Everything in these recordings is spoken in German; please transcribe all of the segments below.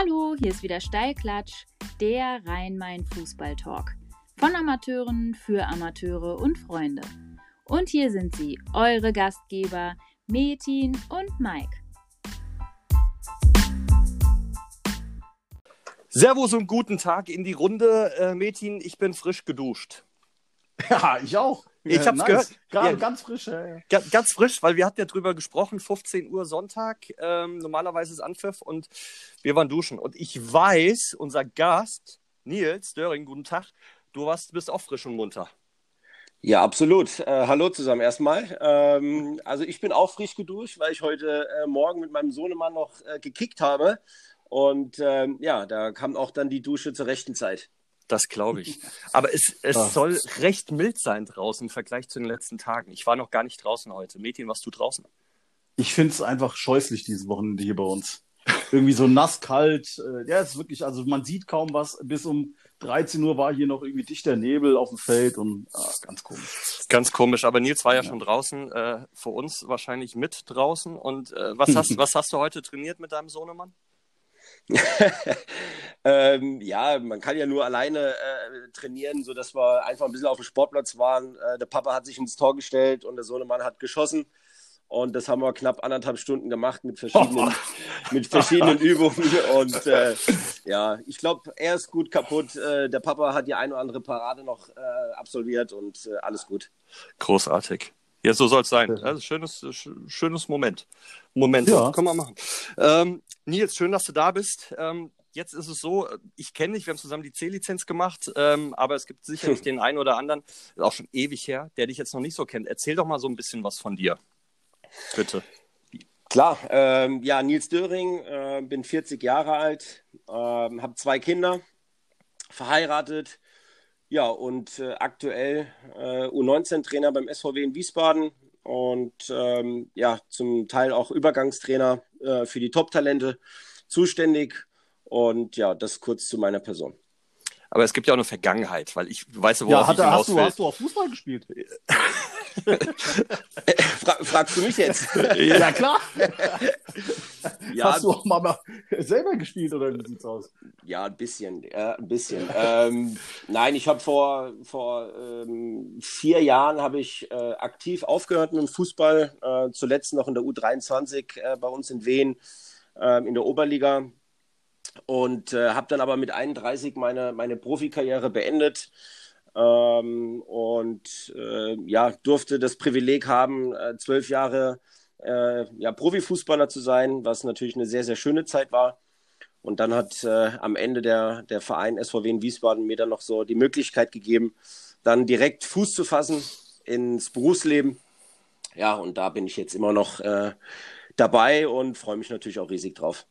Hallo, hier ist wieder Steilklatsch, der Rhein-Main-Fußball-Talk. Von Amateuren für Amateure und Freunde. Und hier sind sie, eure Gastgeber Metin und Mike. Servus und guten Tag in die Runde. Äh, Metin, ich bin frisch geduscht. Ja, ich auch. Ich hab's nice. gehört. Gerade ja, ganz frisch. Ja, ja. Ganz frisch, weil wir hatten ja drüber gesprochen, 15 Uhr Sonntag, ähm, normalerweise ist Anpfiff und wir waren duschen. Und ich weiß, unser Gast, Nils Döring, guten Tag, du warst, bist auch frisch und munter. Ja, absolut. Äh, hallo zusammen erstmal. Ähm, also ich bin auch frisch geduscht, weil ich heute äh, Morgen mit meinem Sohnemann noch äh, gekickt habe. Und ähm, ja, da kam auch dann die Dusche zur rechten Zeit. Das glaube ich. Aber es, es soll recht mild sein draußen im Vergleich zu den letzten Tagen. Ich war noch gar nicht draußen heute. Mädchen, was du draußen? Ich finde es einfach scheußlich diese Wochenende hier bei uns. Irgendwie so nass, kalt. Äh, ja, es ist wirklich, also man sieht kaum was. Bis um 13 Uhr war hier noch irgendwie dichter Nebel auf dem Feld und ah, ganz komisch. Ganz komisch, aber Nils war ja, ja. schon draußen, äh, für uns wahrscheinlich mit draußen. Und äh, was, hast, was hast du heute trainiert mit deinem Sohnemann? ähm, ja, man kann ja nur alleine äh, trainieren, sodass wir einfach ein bisschen auf dem Sportplatz waren. Äh, der Papa hat sich ins Tor gestellt und der Sohnemann hat geschossen. Und das haben wir knapp anderthalb Stunden gemacht mit verschiedenen, mit verschiedenen Übungen. Und äh, ja, ich glaube, er ist gut kaputt. Äh, der Papa hat die eine oder andere Parade noch äh, absolviert und äh, alles gut. Großartig. Ja, so soll es sein. Also schönes, schönes Moment. Moment, ja. können wir machen. Ähm, Nils, schön, dass du da bist. Ähm, jetzt ist es so, ich kenne dich, wir haben zusammen die C-Lizenz gemacht, ähm, aber es gibt sicherlich den einen oder anderen, ist auch schon ewig her, der dich jetzt noch nicht so kennt. Erzähl doch mal so ein bisschen was von dir. Bitte. Klar, ähm, ja, Nils Döring, äh, bin 40 Jahre alt, äh, habe zwei Kinder, verheiratet, ja, und äh, aktuell äh, U19-Trainer beim SVW in Wiesbaden und ähm, ja, zum Teil auch Übergangstrainer äh, für die Top-Talente zuständig. Und ja, das kurz zu meiner Person. Aber es gibt ja auch eine Vergangenheit, weil ich weiß, worauf ja, hat, ich hast du, hast du auch Fußball gespielt? Fra fragst du mich jetzt? ja, klar. ja, hast du auch mal selber gespielt oder wie sieht's aus? Ja, ein bisschen. Äh, ein bisschen. ähm, nein, ich habe vor, vor ähm, vier Jahren habe ich äh, aktiv aufgehört mit dem Fußball. Äh, zuletzt noch in der U23 äh, bei uns in Wien ähm, in der Oberliga und äh, habe dann aber mit 31 meine, meine Profikarriere beendet ähm, und äh, ja, durfte das Privileg haben, äh, zwölf Jahre äh, ja, Profifußballer zu sein, was natürlich eine sehr, sehr schöne Zeit war. Und dann hat äh, am Ende der, der Verein SVW in Wiesbaden mir dann noch so die Möglichkeit gegeben, dann direkt Fuß zu fassen ins Berufsleben. Ja, und da bin ich jetzt immer noch äh, dabei und freue mich natürlich auch riesig drauf.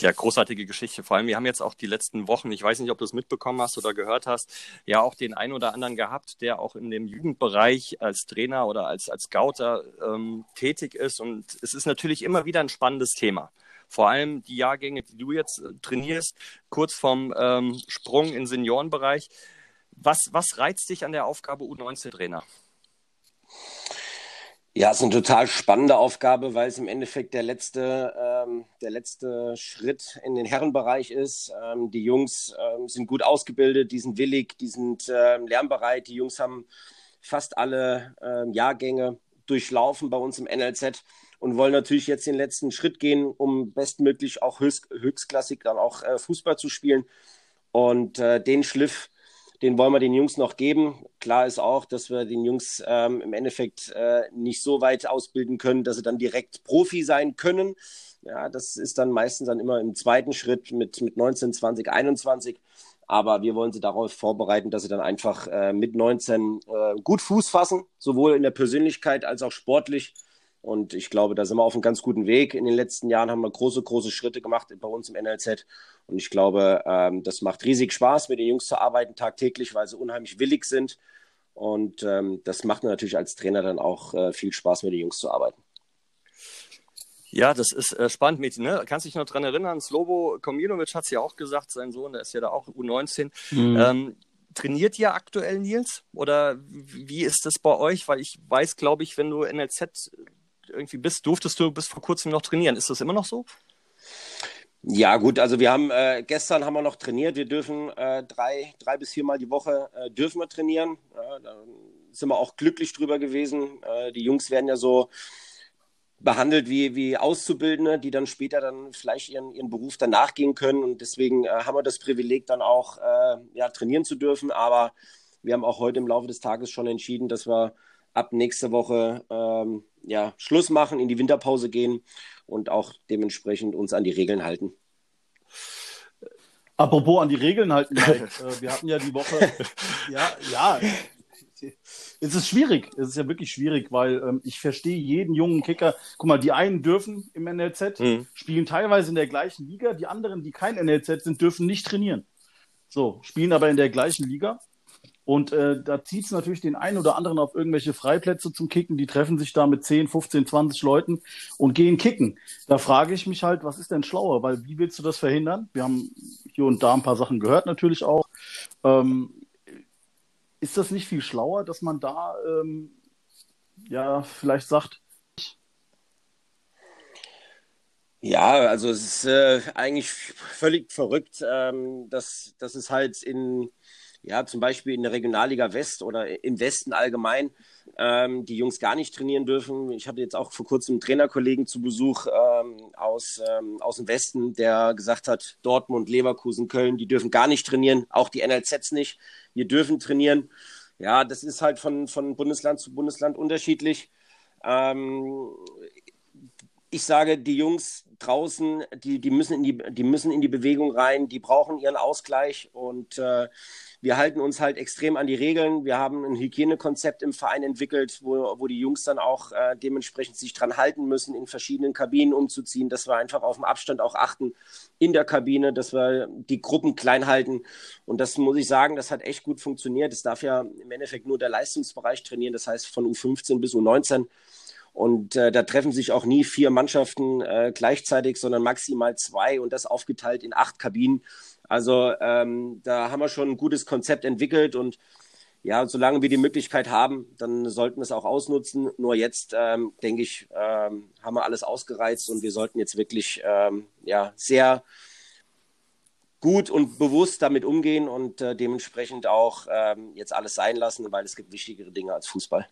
Ja, großartige Geschichte. Vor allem, wir haben jetzt auch die letzten Wochen, ich weiß nicht, ob du es mitbekommen hast oder gehört hast, ja auch den einen oder anderen gehabt, der auch in dem Jugendbereich als Trainer oder als, als Scouter ähm, tätig ist. Und es ist natürlich immer wieder ein spannendes Thema. Vor allem die Jahrgänge, die du jetzt äh, trainierst, kurz vorm ähm, Sprung in Seniorenbereich. Was, was reizt dich an der Aufgabe U19-Trainer? Ja, es ist eine total spannende Aufgabe, weil es im Endeffekt der letzte, ähm, der letzte Schritt in den Herrenbereich ist. Ähm, die Jungs ähm, sind gut ausgebildet, die sind willig, die sind ähm, lernbereit. Die Jungs haben fast alle ähm, Jahrgänge durchlaufen bei uns im NLZ und wollen natürlich jetzt den letzten Schritt gehen, um bestmöglich auch höchst, höchstklassig dann auch äh, Fußball zu spielen. Und äh, den Schliff den wollen wir den Jungs noch geben. Klar ist auch, dass wir den Jungs ähm, im Endeffekt äh, nicht so weit ausbilden können, dass sie dann direkt Profi sein können. Ja, das ist dann meistens dann immer im zweiten Schritt mit, mit 19, 20, 21. Aber wir wollen sie darauf vorbereiten, dass sie dann einfach äh, mit 19 äh, gut Fuß fassen, sowohl in der Persönlichkeit als auch sportlich. Und ich glaube, da sind wir auf einem ganz guten Weg. In den letzten Jahren haben wir große, große Schritte gemacht bei uns im NLZ. Und ich glaube, ähm, das macht riesig Spaß, mit den Jungs zu arbeiten tagtäglich, weil sie unheimlich willig sind. Und ähm, das macht mir natürlich als Trainer dann auch äh, viel Spaß, mit den Jungs zu arbeiten. Ja, das ist äh, spannend, Mädchen. Ne? Kannst dich noch daran erinnern, Slobo Kominovic hat es ja auch gesagt, sein Sohn, der ist ja da auch U19. Mhm. Ähm, trainiert ihr aktuell, Nils? Oder wie ist das bei euch? Weil ich weiß, glaube ich, wenn du NLZ irgendwie bist, durftest du bis vor kurzem noch trainieren. Ist das immer noch so? Ja, gut, also wir haben äh, gestern haben wir noch trainiert. Wir dürfen äh, drei, drei bis viermal die Woche äh, dürfen wir trainieren. Da sind wir auch glücklich drüber gewesen. Äh, die Jungs werden ja so behandelt wie, wie Auszubildende, die dann später dann vielleicht ihren, ihren Beruf dann nachgehen können. Und deswegen äh, haben wir das Privileg, dann auch äh, ja, trainieren zu dürfen. Aber wir haben auch heute im Laufe des Tages schon entschieden, dass wir ab nächste Woche ähm, ja, Schluss machen, in die Winterpause gehen und auch dementsprechend uns an die Regeln halten. Apropos an die Regeln halten, Mike, äh, wir hatten ja die Woche, ja, ja, es ist schwierig. Es ist ja wirklich schwierig, weil ähm, ich verstehe jeden jungen Kicker. Guck mal, die einen dürfen im NLZ, mhm. spielen teilweise in der gleichen Liga. Die anderen, die kein NLZ sind, dürfen nicht trainieren. So, spielen aber in der gleichen Liga. Und äh, da zieht es natürlich den einen oder anderen auf irgendwelche Freiplätze zum Kicken. Die treffen sich da mit 10, 15, 20 Leuten und gehen kicken. Da frage ich mich halt, was ist denn schlauer? Weil wie willst du das verhindern? Wir haben hier und da ein paar Sachen gehört natürlich auch. Ähm, ist das nicht viel schlauer, dass man da ähm, ja vielleicht sagt, ja, also es ist äh, eigentlich völlig verrückt, ähm, dass, dass es halt in, ja, zum Beispiel in der Regionalliga West oder im Westen allgemein ähm, die Jungs gar nicht trainieren dürfen. Ich hatte jetzt auch vor kurzem einen Trainerkollegen zu Besuch ähm, aus, ähm, aus dem Westen, der gesagt hat, Dortmund, Leverkusen, Köln, die dürfen gar nicht trainieren, auch die NLZs nicht. Wir dürfen trainieren. Ja, das ist halt von, von Bundesland zu Bundesland unterschiedlich. Ähm, ich sage, die Jungs draußen, die, die, müssen in die, die müssen in die Bewegung rein, die brauchen ihren Ausgleich und äh, wir halten uns halt extrem an die Regeln. Wir haben ein Hygienekonzept im Verein entwickelt, wo, wo die Jungs dann auch äh, dementsprechend sich dran halten müssen, in verschiedenen Kabinen umzuziehen, dass wir einfach auf den Abstand auch achten in der Kabine, dass wir die Gruppen klein halten. Und das muss ich sagen, das hat echt gut funktioniert. Es darf ja im Endeffekt nur der Leistungsbereich trainieren, das heißt von U15 bis U19. Und äh, da treffen sich auch nie vier Mannschaften äh, gleichzeitig, sondern maximal zwei und das aufgeteilt in acht Kabinen. Also ähm, da haben wir schon ein gutes Konzept entwickelt und ja, solange wir die Möglichkeit haben, dann sollten wir es auch ausnutzen. Nur jetzt, ähm, denke ich, ähm, haben wir alles ausgereizt und wir sollten jetzt wirklich ähm, ja, sehr gut und bewusst damit umgehen und äh, dementsprechend auch ähm, jetzt alles sein lassen, weil es gibt wichtigere Dinge als Fußball.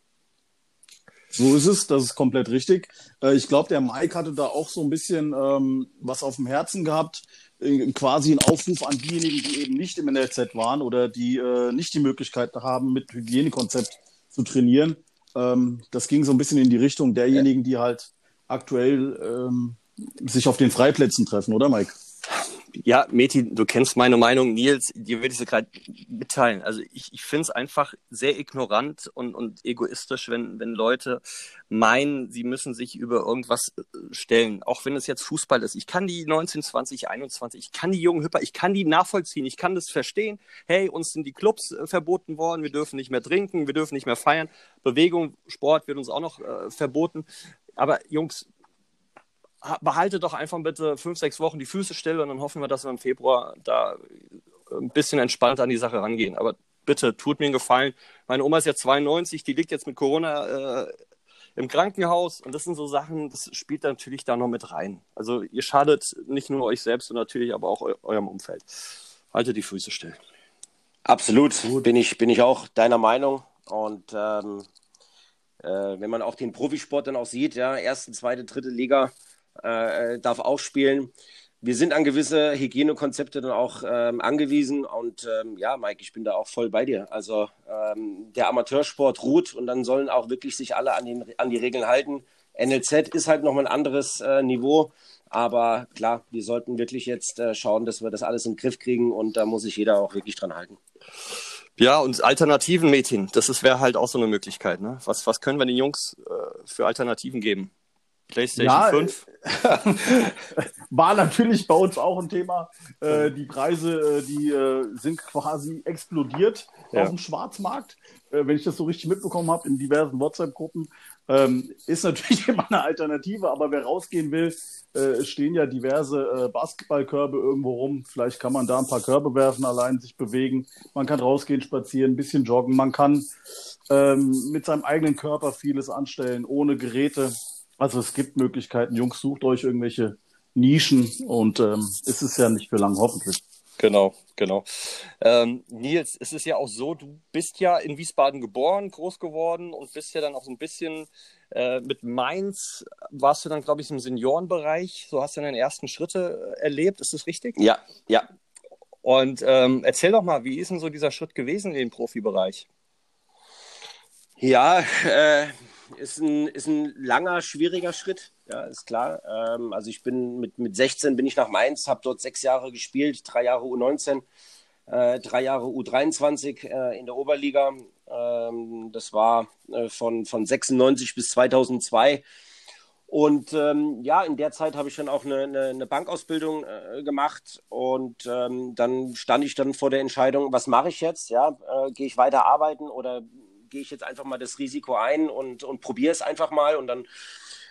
So ist es, das ist komplett richtig. Äh, ich glaube, der Mike hatte da auch so ein bisschen ähm, was auf dem Herzen gehabt quasi ein Aufruf an diejenigen, die eben nicht im NLZ waren oder die äh, nicht die Möglichkeit haben, mit Hygienekonzept zu trainieren. Ähm, das ging so ein bisschen in die Richtung derjenigen, die halt aktuell ähm, sich auf den Freiplätzen treffen, oder Mike? Ja, Meti, du kennst meine Meinung. Nils, dir würde ich sie gerade mitteilen. Also ich, ich finde es einfach sehr ignorant und, und egoistisch, wenn, wenn Leute meinen, sie müssen sich über irgendwas äh, stellen. Auch wenn es jetzt Fußball ist. Ich kann die 19, 20, 21, ich kann die jungen Hüpper, ich kann die nachvollziehen, ich kann das verstehen. Hey, uns sind die Clubs äh, verboten worden, wir dürfen nicht mehr trinken, wir dürfen nicht mehr feiern. Bewegung, Sport wird uns auch noch äh, verboten. Aber Jungs, behalte doch einfach bitte fünf, sechs Wochen die Füße still und dann hoffen wir, dass wir im Februar da ein bisschen entspannter an die Sache rangehen. Aber bitte, tut mir einen Gefallen. Meine Oma ist jetzt 92, die liegt jetzt mit Corona äh, im Krankenhaus und das sind so Sachen, das spielt natürlich da noch mit rein. Also ihr schadet nicht nur euch selbst, sondern natürlich aber auch eu eurem Umfeld. Haltet die Füße still. Absolut, bin ich, bin ich auch deiner Meinung. Und ähm, äh, wenn man auch den Profisport dann auch sieht, ja, erste, zweite, dritte Liga, äh, darf auch spielen. Wir sind an gewisse Hygienekonzepte dann auch ähm, angewiesen und ähm, ja, Mike, ich bin da auch voll bei dir. Also ähm, der Amateursport ruht und dann sollen auch wirklich sich alle an, den, an die Regeln halten. NLZ ist halt nochmal ein anderes äh, Niveau, aber klar, wir sollten wirklich jetzt äh, schauen, dass wir das alles in den Griff kriegen und da muss sich jeder auch wirklich dran halten. Ja, und Alternativen, Mädchen, das wäre halt auch so eine Möglichkeit. Ne? Was, was können wir den Jungs äh, für Alternativen geben? PlayStation ja, 5? war natürlich bei uns auch ein Thema. Äh, die Preise, äh, die äh, sind quasi explodiert ja. auf dem Schwarzmarkt. Äh, wenn ich das so richtig mitbekommen habe in diversen WhatsApp-Gruppen, ähm, ist natürlich immer eine Alternative, aber wer rausgehen will, äh, stehen ja diverse äh, Basketballkörbe irgendwo rum. Vielleicht kann man da ein paar Körbe werfen, allein sich bewegen. Man kann rausgehen, spazieren, ein bisschen joggen. Man kann ähm, mit seinem eigenen Körper vieles anstellen, ohne Geräte. Also es gibt Möglichkeiten. Jungs, sucht euch irgendwelche Nischen und ähm, es ist ja nicht für lang, hoffentlich. Genau, genau. Ähm, Nils, es ist ja auch so, du bist ja in Wiesbaden geboren, groß geworden und bist ja dann auch so ein bisschen äh, mit Mainz, warst du dann, glaube ich, im Seniorenbereich, so hast du deine ersten Schritte äh, erlebt, ist das richtig? Ja, ja. Und ähm, erzähl doch mal, wie ist denn so dieser Schritt gewesen in den Profibereich? Ja, äh, ist, ein, ist ein langer, schwieriger Schritt, ja, ist klar. Ähm, also ich bin mit, mit 16 bin ich nach Mainz, habe dort sechs Jahre gespielt, drei Jahre U19, äh, drei Jahre U23 äh, in der Oberliga. Ähm, das war äh, von, von 96 bis 2002. Und ähm, ja, in der Zeit habe ich dann auch eine, eine, eine Bankausbildung äh, gemacht und ähm, dann stand ich dann vor der Entscheidung, was mache ich jetzt? Ja, äh, gehe ich weiter arbeiten oder gehe ich jetzt einfach mal das Risiko ein und, und probiere es einfach mal. Und dann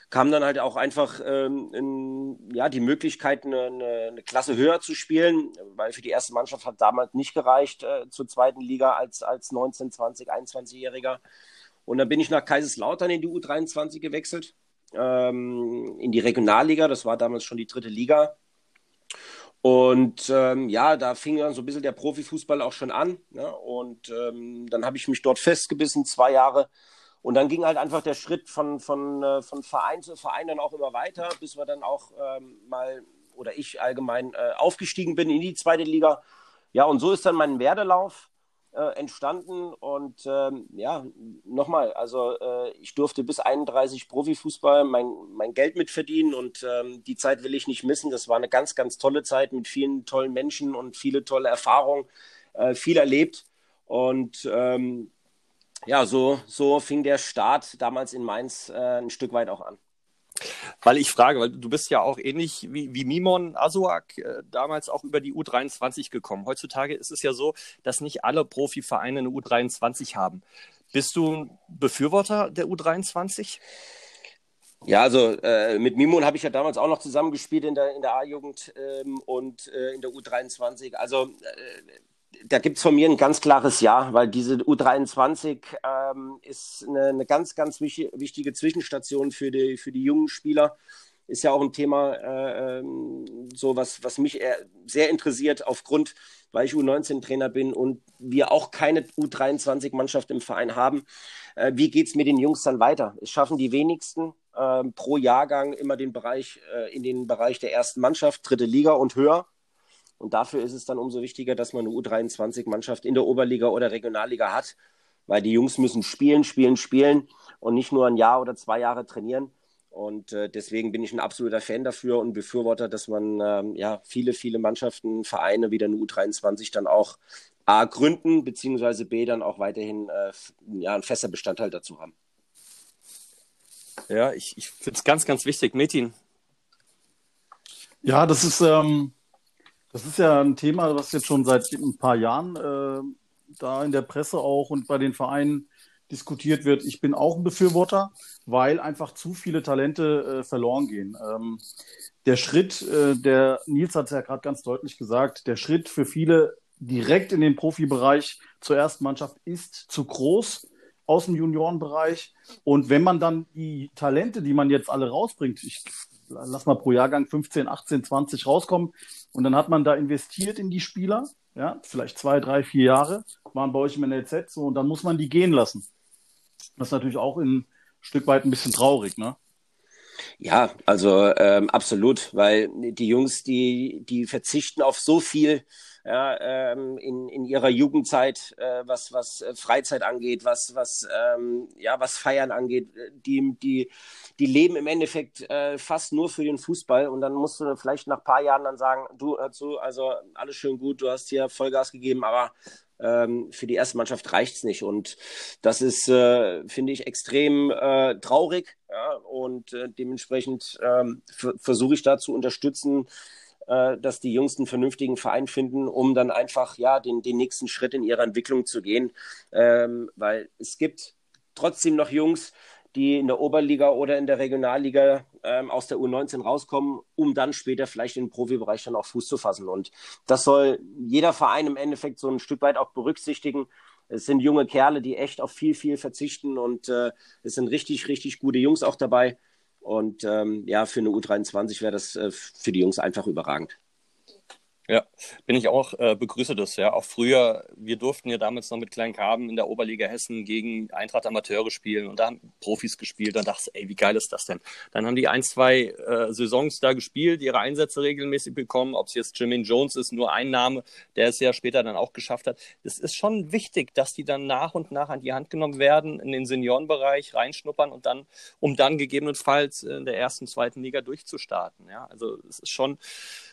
kam dann halt auch einfach ähm, in, ja, die Möglichkeit, eine, eine, eine, Klasse höher zu spielen, weil für die erste Mannschaft hat damals nicht gereicht äh, zur zweiten Liga als, als 19, 20, 21-Jähriger. Und dann bin ich nach Kaiserslautern in die U23 gewechselt, ähm, in die Regionalliga, das war damals schon die dritte Liga. Und ähm, ja, da fing dann so ein bisschen der Profifußball auch schon an. Ne? Und ähm, dann habe ich mich dort festgebissen, zwei Jahre. Und dann ging halt einfach der Schritt von, von, äh, von Verein zu Verein dann auch immer weiter, bis wir dann auch ähm, mal, oder ich allgemein, äh, aufgestiegen bin in die zweite Liga. Ja, und so ist dann mein Werdelauf äh, entstanden. Und ähm, ja, nochmal, also äh, ich durfte bis 31 Profifußball mein, mein Geld mitverdienen und ähm, die Zeit will ich nicht missen. Das war eine ganz, ganz tolle Zeit mit vielen tollen Menschen und viele tolle Erfahrungen, äh, viel erlebt. Und ähm, ja, so, so fing der Start damals in Mainz äh, ein Stück weit auch an. Weil ich frage, weil du bist ja auch ähnlich wie, wie Mimon Asuak äh, damals auch über die U23 gekommen. Heutzutage ist es ja so, dass nicht alle Profivereine eine U23 haben. Bist du ein Befürworter der U23? Ja, also äh, mit Mimon habe ich ja damals auch noch zusammengespielt in der, in der A-Jugend ähm, und äh, in der U23. Also äh, da gibt es von mir ein ganz klares Ja, weil diese U23 ähm, ist eine, eine, ganz, ganz wichtige, wichtige Zwischenstation für die, für die jungen Spieler. Ist ja auch ein Thema, äh, ähm, so was, was mich sehr interessiert, aufgrund, weil ich U19-Trainer bin und wir auch keine U23-Mannschaft im Verein haben. Äh, wie geht es mit den Jungs dann weiter? Es schaffen die wenigsten äh, pro Jahrgang immer den Bereich, äh, in den Bereich der ersten Mannschaft, dritte Liga und höher. Und dafür ist es dann umso wichtiger, dass man eine U23-Mannschaft in der Oberliga oder Regionalliga hat, weil die Jungs müssen spielen, spielen, spielen und nicht nur ein Jahr oder zwei Jahre trainieren. Und äh, deswegen bin ich ein absoluter Fan dafür und Befürworter, dass man ähm, ja viele, viele Mannschaften, Vereine wie der U23 dann auch A gründen, beziehungsweise B dann auch weiterhin äh, ja, ein fester Bestandteil dazu haben. Ja, ich, ich finde es ganz, ganz wichtig. Metin. Ja, das ist, ähm, das ist ja ein Thema, was jetzt schon seit ein paar Jahren äh, da in der Presse auch und bei den Vereinen diskutiert wird. Ich bin auch ein Befürworter, weil einfach zu viele Talente äh, verloren gehen. Ähm, der Schritt, äh, der Nils hat es ja gerade ganz deutlich gesagt, der Schritt für viele direkt in den Profibereich zur ersten Mannschaft ist zu groß aus dem Juniorenbereich. Und wenn man dann die Talente, die man jetzt alle rausbringt, ich lass mal pro Jahrgang 15, 18, 20 rauskommen. Und dann hat man da investiert in die Spieler, ja, vielleicht zwei, drei, vier Jahre, waren bei euch im NLZ so, und dann muss man die gehen lassen. Das ist natürlich auch ein Stück weit ein bisschen traurig, ne? Ja, also ähm, absolut, weil die Jungs, die, die verzichten auf so viel ja, ähm, in, in ihrer Jugendzeit, äh, was, was äh, Freizeit angeht, was, was, ähm, ja, was Feiern angeht. Die, die, die leben im Endeffekt äh, fast nur für den Fußball und dann musst du vielleicht nach ein paar Jahren dann sagen, du, hör zu, also alles schön gut, du hast hier Vollgas gegeben, aber ähm, für die erste Mannschaft reicht's nicht. Und das ist, äh, finde ich, extrem äh, traurig. Ja? Und äh, dementsprechend ähm, versuche ich da zu unterstützen, äh, dass die Jungs einen vernünftigen Verein finden, um dann einfach ja den, den nächsten Schritt in ihrer Entwicklung zu gehen. Ähm, weil es gibt trotzdem noch Jungs, die in der Oberliga oder in der Regionalliga ähm, aus der U19 rauskommen, um dann später vielleicht im Profibereich dann auch Fuß zu fassen. Und das soll jeder Verein im Endeffekt so ein Stück weit auch berücksichtigen. Es sind junge Kerle, die echt auf viel, viel verzichten und äh, es sind richtig, richtig gute Jungs auch dabei. Und ähm, ja, für eine U23 wäre das äh, für die Jungs einfach überragend. Ja, bin ich auch, äh, begrüße das, ja. Auch früher, wir durften ja damals noch mit kleinen Karben in der Oberliga Hessen gegen Eintracht Amateure spielen und da haben Profis gespielt. Dann dachte ich, ey, wie geil ist das denn? Dann haben die ein, zwei äh, Saisons da gespielt, ihre Einsätze regelmäßig bekommen, ob es jetzt Jermaine Jones ist, nur ein Name, der es ja später dann auch geschafft hat. Es ist schon wichtig, dass die dann nach und nach an die Hand genommen werden, in den Seniorenbereich reinschnuppern und dann, um dann gegebenenfalls in der ersten, zweiten Liga durchzustarten. Ja, also es ist schon,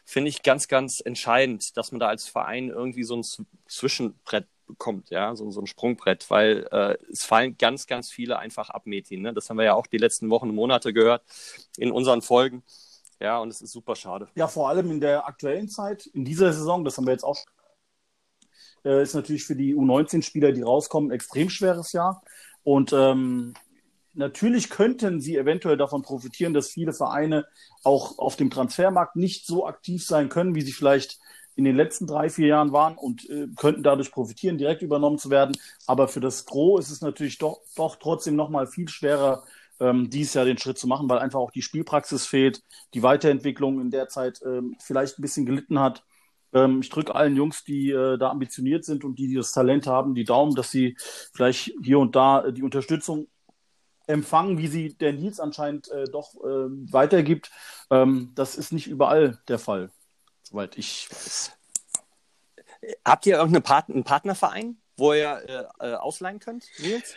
finde ich, ganz, ganz entscheidend, dass man da als Verein irgendwie so ein Zwischenbrett bekommt, ja, so, so ein Sprungbrett, weil äh, es fallen ganz, ganz viele einfach ab, Metin. Ne? Das haben wir ja auch die letzten Wochen und Monate gehört in unseren Folgen. Ja, und es ist super schade. Ja, vor allem in der aktuellen Zeit, in dieser Saison, das haben wir jetzt auch, äh, ist natürlich für die U19-Spieler, die rauskommen, ein extrem schweres Jahr. Und ähm, natürlich könnten sie eventuell davon profitieren, dass viele Vereine auch auf dem Transfermarkt nicht so aktiv sein können, wie sie vielleicht in den letzten drei, vier Jahren waren und äh, könnten dadurch profitieren, direkt übernommen zu werden. Aber für das Gros ist es natürlich doch, doch trotzdem nochmal viel schwerer, ähm, dieses Jahr den Schritt zu machen, weil einfach auch die Spielpraxis fehlt, die Weiterentwicklung in der Zeit ähm, vielleicht ein bisschen gelitten hat. Ähm, ich drücke allen Jungs, die äh, da ambitioniert sind und die, die das Talent haben, die Daumen, dass sie vielleicht hier und da äh, die Unterstützung empfangen, wie sie der Nils anscheinend äh, doch äh, weitergibt. Ähm, das ist nicht überall der Fall, soweit ich weiß. Habt ihr irgendeinen Part Partnerverein, wo ihr äh, äh, ausleihen könnt, Nils?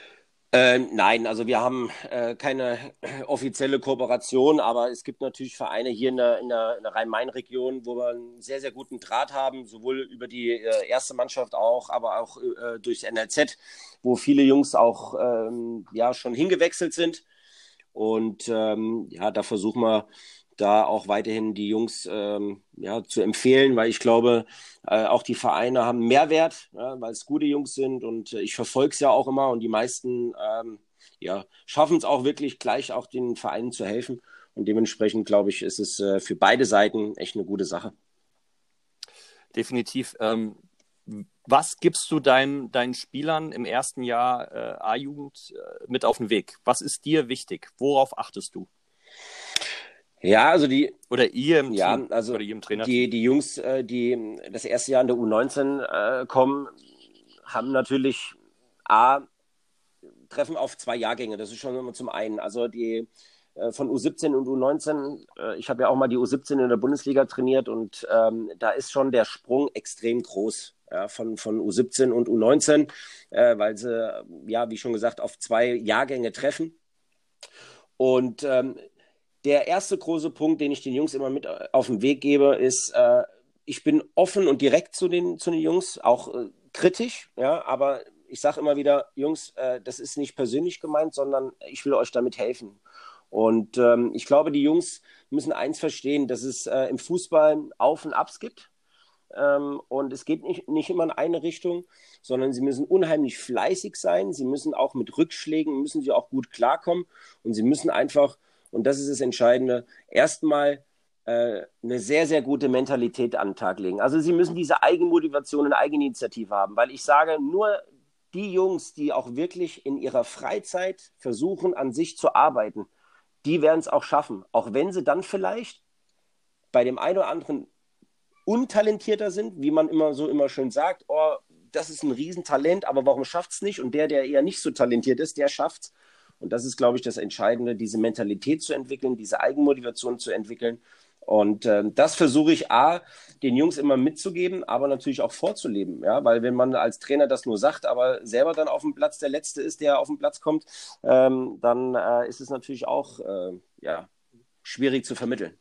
Ähm, nein, also wir haben äh, keine offizielle Kooperation, aber es gibt natürlich Vereine hier in der, in der, der Rhein-Main-Region, wo wir einen sehr, sehr guten Draht haben, sowohl über die äh, erste Mannschaft auch, aber auch äh, durchs NLZ, wo viele Jungs auch ähm, ja, schon hingewechselt sind. Und ähm, ja, da versuchen wir da auch weiterhin die Jungs ähm, ja, zu empfehlen, weil ich glaube, äh, auch die Vereine haben Mehrwert, ja, weil es gute Jungs sind und äh, ich verfolge es ja auch immer und die meisten ähm, ja, schaffen es auch wirklich gleich auch den Vereinen zu helfen und dementsprechend glaube ich, ist es äh, für beide Seiten echt eine gute Sache. Definitiv. Ähm, was gibst du deinen, deinen Spielern im ersten Jahr äh, A-Jugend äh, mit auf den Weg? Was ist dir wichtig? Worauf achtest du? Ja, also die. Oder ihr im ja, Team, also oder ihr im Trainer. Die, die Jungs, äh, die das erste Jahr in der U19 äh, kommen, haben natürlich A, treffen auf zwei Jahrgänge. Das ist schon immer zum einen. Also die äh, von U17 und U19, äh, ich habe ja auch mal die U17 in der Bundesliga trainiert und ähm, da ist schon der Sprung extrem groß. Ja, von, von U17 und U19, äh, weil sie, ja, wie schon gesagt, auf zwei Jahrgänge treffen. Und ähm, der erste große Punkt, den ich den Jungs immer mit äh, auf den Weg gebe, ist, äh, ich bin offen und direkt zu den, zu den Jungs, auch äh, kritisch, ja, aber ich sage immer wieder, Jungs, äh, das ist nicht persönlich gemeint, sondern ich will euch damit helfen. Und ähm, ich glaube, die Jungs müssen eins verstehen, dass es äh, im Fußball Auf und Abs gibt. Ähm, und es geht nicht, nicht immer in eine Richtung, sondern sie müssen unheimlich fleißig sein. Sie müssen auch mit Rückschlägen, müssen sie auch gut klarkommen. Und sie müssen einfach und das ist das Entscheidende, erstmal äh, eine sehr, sehr gute Mentalität an den Tag legen. Also sie müssen diese Eigenmotivation und Eigeninitiative haben, weil ich sage, nur die Jungs, die auch wirklich in ihrer Freizeit versuchen, an sich zu arbeiten, die werden es auch schaffen. Auch wenn sie dann vielleicht bei dem einen oder anderen untalentierter sind, wie man immer so immer schön sagt, oh, das ist ein Riesentalent, aber warum schafft es nicht? Und der, der eher nicht so talentiert ist, der schafft es. Und das ist, glaube ich, das Entscheidende, diese Mentalität zu entwickeln, diese Eigenmotivation zu entwickeln. Und äh, das versuche ich A, den Jungs immer mitzugeben, aber natürlich auch vorzuleben. Ja? Weil wenn man als Trainer das nur sagt, aber selber dann auf dem Platz der Letzte ist, der auf den Platz kommt, ähm, dann äh, ist es natürlich auch äh, ja, schwierig zu vermitteln.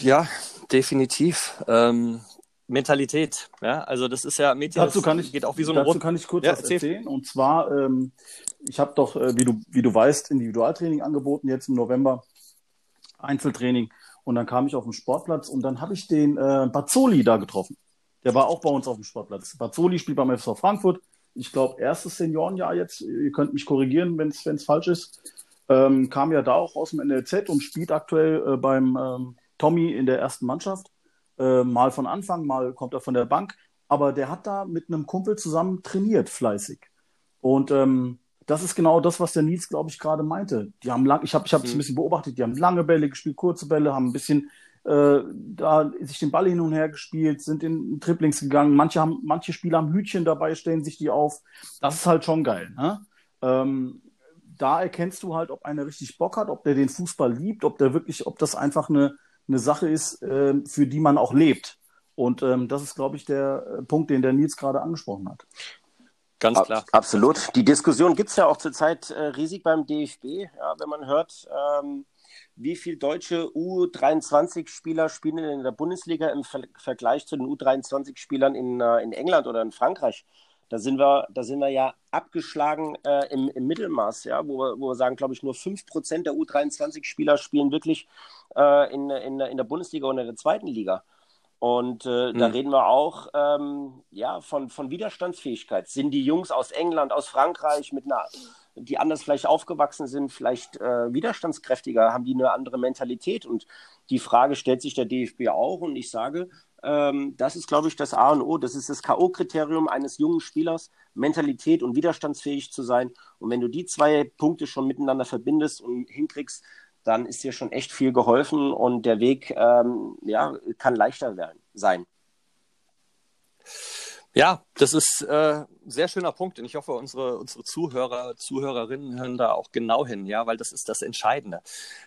Ja, definitiv. Ähm, Mentalität. Ja, also das ist ja Mädchen, dazu kann ich, geht auch wie so ein Dazu Rund kann ich kurz ja, was erzähl. erzählen. Und zwar, ähm, ich habe doch, äh, wie du wie du weißt, Individualtraining angeboten jetzt im November, Einzeltraining. Und dann kam ich auf den Sportplatz und dann habe ich den äh, Bazzoli da getroffen. Der war auch bei uns auf dem Sportplatz. Bazzoli spielt beim FSV Frankfurt. Ich glaube, erstes Seniorenjahr jetzt. Ihr könnt mich korrigieren, wenn es falsch ist. Ähm, kam ja da auch aus dem NLZ und spielt aktuell äh, beim ähm, Tommy in der ersten Mannschaft. Äh, mal von Anfang, mal kommt er von der Bank. Aber der hat da mit einem Kumpel zusammen trainiert, fleißig. Und ähm, das ist genau das, was der Nils, glaube ich, gerade meinte. Die haben lang, ich habe ich es mhm. ein bisschen beobachtet, die haben lange Bälle gespielt, kurze Bälle, haben ein bisschen äh, da sich den Ball hin und her gespielt, sind in Triplings gegangen. Manche haben, manche Spieler haben Hütchen dabei, stellen sich die auf. Das ist halt schon geil. Ne? Ähm, da erkennst du halt, ob einer richtig Bock hat, ob der den Fußball liebt, ob der wirklich, ob das einfach eine, eine Sache ist, äh, für die man auch lebt. Und ähm, das ist, glaube ich, der äh, Punkt, den der Nils gerade angesprochen hat. Ganz klar. Absolut. Die Diskussion gibt es ja auch zurzeit äh, riesig beim DFB, ja, wenn man hört, ähm, wie viele deutsche U23-Spieler spielen in der Bundesliga im Ver Vergleich zu den U23-Spielern in, äh, in England oder in Frankreich. Da sind wir, da sind wir ja abgeschlagen äh, im, im, Mittelmaß, ja, wo wir, wo wir sagen, glaube ich, nur 5% der U23-Spieler spielen wirklich äh, in, in, in der Bundesliga oder in der zweiten Liga. Und äh, mhm. da reden wir auch ähm, ja, von, von Widerstandsfähigkeit. Sind die Jungs aus England, aus Frankreich, mit einer, die anders vielleicht aufgewachsen sind, vielleicht äh, widerstandskräftiger, haben die eine andere Mentalität? Und die Frage stellt sich der DFB auch. Und ich sage, ähm, das ist, glaube ich, das A und O. Das ist das K.O.-Kriterium eines jungen Spielers, Mentalität und widerstandsfähig zu sein. Und wenn du die zwei Punkte schon miteinander verbindest und hinkriegst, dann ist dir schon echt viel geholfen und der Weg ähm, ja, kann leichter werden, sein. Ja, das ist äh, sehr schöner Punkt und ich hoffe, unsere, unsere Zuhörer, Zuhörerinnen hören da auch genau hin, ja, weil das ist das Entscheidende.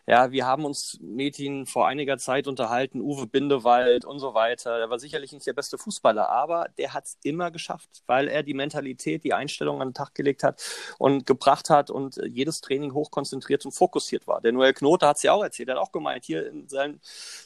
Ja, wir haben uns Metin vor einiger Zeit unterhalten, Uwe Bindewald und so weiter. Der war sicherlich nicht der beste Fußballer, aber der hat es immer geschafft, weil er die Mentalität, die Einstellung an den Tag gelegt hat und gebracht hat und jedes Training hochkonzentriert und fokussiert war. Der Noel Knote hat es ja auch erzählt, er hat auch gemeint, hier in seinen,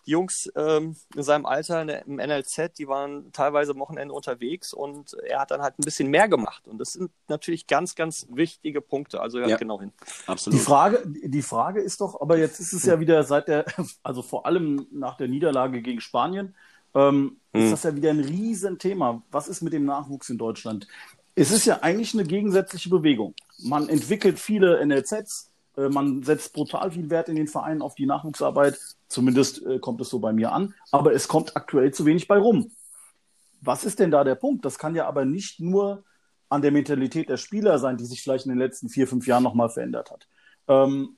die Jungs ähm, in seinem Alter im NLZ, die waren teilweise am Wochenende unterwegs und er hat dann halt ein bisschen mehr gemacht. Und das sind natürlich ganz, ganz wichtige Punkte. Also hört ja, genau hin. Absolut. Die Frage, die Frage ist doch, aber jetzt ist es ja wieder seit der, also vor allem nach der Niederlage gegen Spanien, ähm, hm. ist das ja wieder ein Riesenthema. Was ist mit dem Nachwuchs in Deutschland? Es ist ja eigentlich eine gegensätzliche Bewegung. Man entwickelt viele NLZs, äh, man setzt brutal viel Wert in den Vereinen auf die Nachwuchsarbeit. Zumindest äh, kommt es so bei mir an. Aber es kommt aktuell zu wenig bei rum. Was ist denn da der Punkt? Das kann ja aber nicht nur an der Mentalität der Spieler sein, die sich vielleicht in den letzten vier, fünf Jahren nochmal verändert hat. Ähm,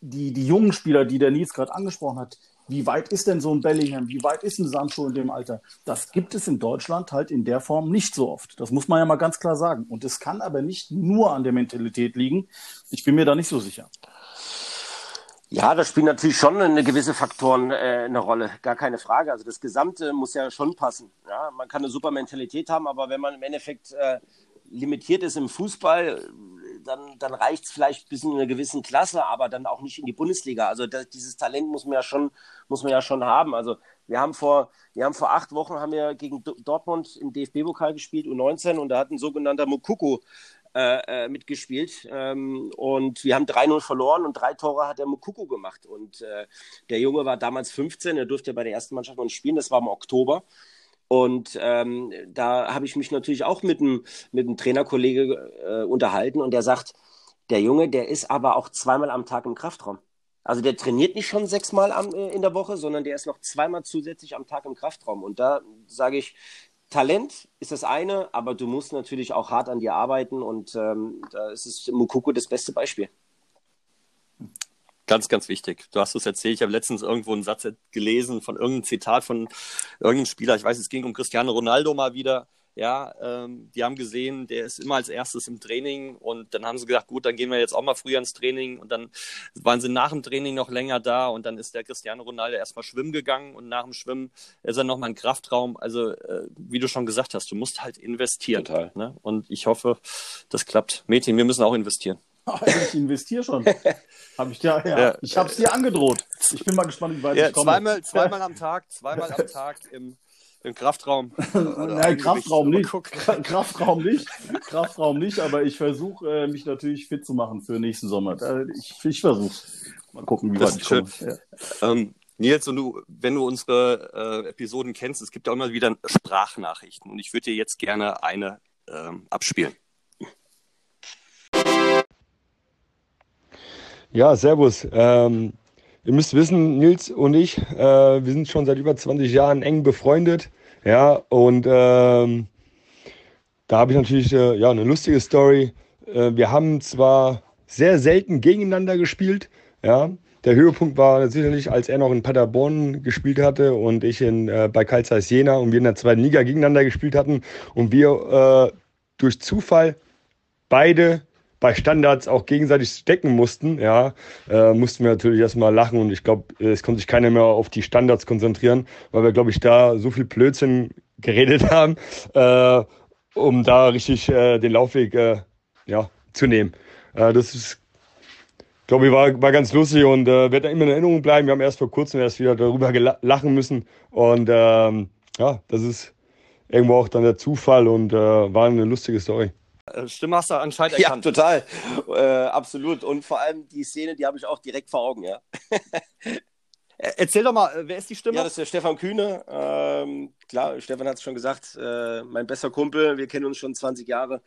die, die jungen Spieler, die der Nils gerade angesprochen hat, wie weit ist denn so ein Bellingham, wie weit ist ein Sancho in dem Alter? Das gibt es in Deutschland halt in der Form nicht so oft. Das muss man ja mal ganz klar sagen. Und es kann aber nicht nur an der Mentalität liegen. Ich bin mir da nicht so sicher. Ja, das spielt natürlich schon eine gewisse Faktoren äh, eine Rolle, gar keine Frage. Also das Gesamte muss ja schon passen. Ja, man kann eine super Mentalität haben, aber wenn man im Endeffekt äh, limitiert ist im Fußball, dann, dann reicht es vielleicht bis in einer gewissen Klasse, aber dann auch nicht in die Bundesliga. Also das, dieses Talent muss man ja schon, muss man ja schon haben. Also wir haben vor, wir haben vor acht Wochen haben wir gegen Dortmund im DFB-Pokal gespielt, U19, und da hat ein sogenannter Mukoko äh, äh, mitgespielt. Ähm, und wir haben 3-0 verloren und drei Tore hat der Mukoko gemacht. Und äh, der Junge war damals 15, er durfte bei der ersten Mannschaft noch nicht spielen, das war im Oktober. Und ähm, da habe ich mich natürlich auch mit einem mit einem Trainerkollege äh, unterhalten und der sagt, der Junge, der ist aber auch zweimal am Tag im Kraftraum. Also der trainiert nicht schon sechsmal am, äh, in der Woche, sondern der ist noch zweimal zusätzlich am Tag im Kraftraum. Und da sage ich, Talent ist das eine, aber du musst natürlich auch hart an dir arbeiten und ähm, da ist es Mukoko das beste Beispiel. Ganz, ganz wichtig. Du hast es erzählt. Ich habe letztens irgendwo einen Satz gelesen von irgendeinem Zitat von irgendeinem Spieler. Ich weiß, es ging um Cristiano Ronaldo mal wieder. Ja, ähm, die haben gesehen, der ist immer als erstes im Training und dann haben sie gesagt, gut, dann gehen wir jetzt auch mal früher ins Training und dann waren sie nach dem Training noch länger da und dann ist der Cristiano Ronaldo erstmal schwimmen gegangen und nach dem Schwimmen ist er nochmal im Kraftraum. Also, äh, wie du schon gesagt hast, du musst halt investieren. Total. Ne? Und ich hoffe, das klappt. Mädchen, wir müssen auch investieren. Ich investiere schon. Hab ich dir, ja, ja. Ich habe es dir angedroht. Ich bin mal gespannt, wie weit ja, ich komme. Zweimal, zweimal am Tag, zweimal am Tag im, im Kraftraum. Nein, Kraftraum nicht. Kraftraum nicht. Kraftraum nicht, aber ich versuche äh, mich natürlich fit zu machen für nächsten Sommer. Ich, ich versuche Mal gucken, wie das weit ich komme. Ja. Ähm, Nils, und du, wenn du unsere äh, Episoden kennst, es gibt ja immer wieder Sprachnachrichten und ich würde dir jetzt gerne eine ähm, abspielen. Ja, servus. Ähm, ihr müsst wissen, Nils und ich, äh, wir sind schon seit über 20 Jahren eng befreundet. Ja, und ähm, da habe ich natürlich äh, ja, eine lustige Story. äh, wir haben zwar sehr selten gegeneinander gespielt, ja. Der Höhepunkt war sicherlich, als er noch in Paderborn gespielt hatte und ich in, äh, bei Karl Zeiss Jena und wir in der zweiten Liga gegeneinander gespielt hatten und wir äh, durch Zufall beide bei Standards auch gegenseitig stecken mussten, ja, äh, mussten wir natürlich erstmal lachen und ich glaube, es konnte sich keiner mehr auf die Standards konzentrieren, weil wir, glaube ich, da so viel Blödsinn geredet haben, äh, um da richtig äh, den Laufweg äh, ja, zu nehmen. Äh, das ist, glaube ich, war, war ganz lustig und äh, wird immer in Erinnerung bleiben. Wir haben erst vor kurzem erst wieder darüber lachen müssen und ähm, ja, das ist irgendwo auch dann der Zufall und war eine lustige Story. Äh, Stimme hast du anscheinend erkannt. Ja, total. Äh, absolut. Und vor allem die Szene, die habe ich auch direkt vor Augen, ja. Erzähl doch mal, äh, wer ist die Stimme? Ja, das ist der Stefan Kühne. Ähm, klar, Stefan hat es schon gesagt, äh, mein bester Kumpel. Wir kennen uns schon 20 Jahre.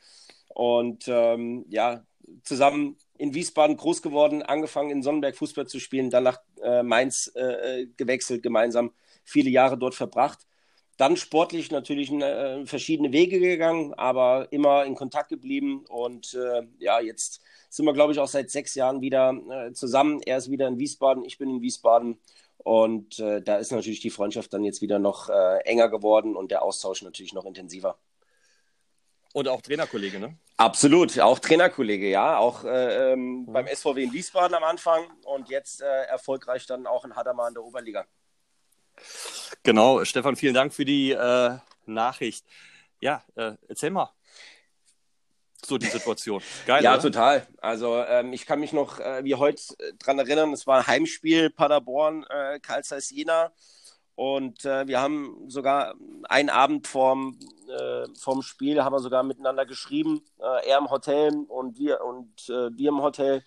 Und ähm, ja, zusammen in Wiesbaden groß geworden, angefangen in Sonnenberg Fußball zu spielen, dann nach äh, Mainz äh, gewechselt, gemeinsam viele Jahre dort verbracht. Dann sportlich natürlich äh, verschiedene Wege gegangen, aber immer in Kontakt geblieben. Und äh, ja, jetzt sind wir, glaube ich, auch seit sechs Jahren wieder äh, zusammen. Er ist wieder in Wiesbaden, ich bin in Wiesbaden. Und äh, da ist natürlich die Freundschaft dann jetzt wieder noch äh, enger geworden und der Austausch natürlich noch intensiver. Und auch Trainerkollege, ne? Absolut, auch Trainerkollege, ja. Auch äh, ähm, beim SVW in Wiesbaden am Anfang und jetzt erfolgreich dann auch in Hadamar in der Oberliga. Genau, Stefan, vielen Dank für die äh, Nachricht. Ja, äh, erzähl mal. So die Situation. Geil. ja, oder? total. Also ähm, ich kann mich noch äh, wie heute äh, dran erinnern, es war ein Heimspiel Paderborn, äh, Karl Zeiss Jena. Und äh, wir haben sogar einen Abend vorm, äh, vorm Spiel haben wir sogar miteinander geschrieben. Äh, er im Hotel und wir und äh, wir im Hotel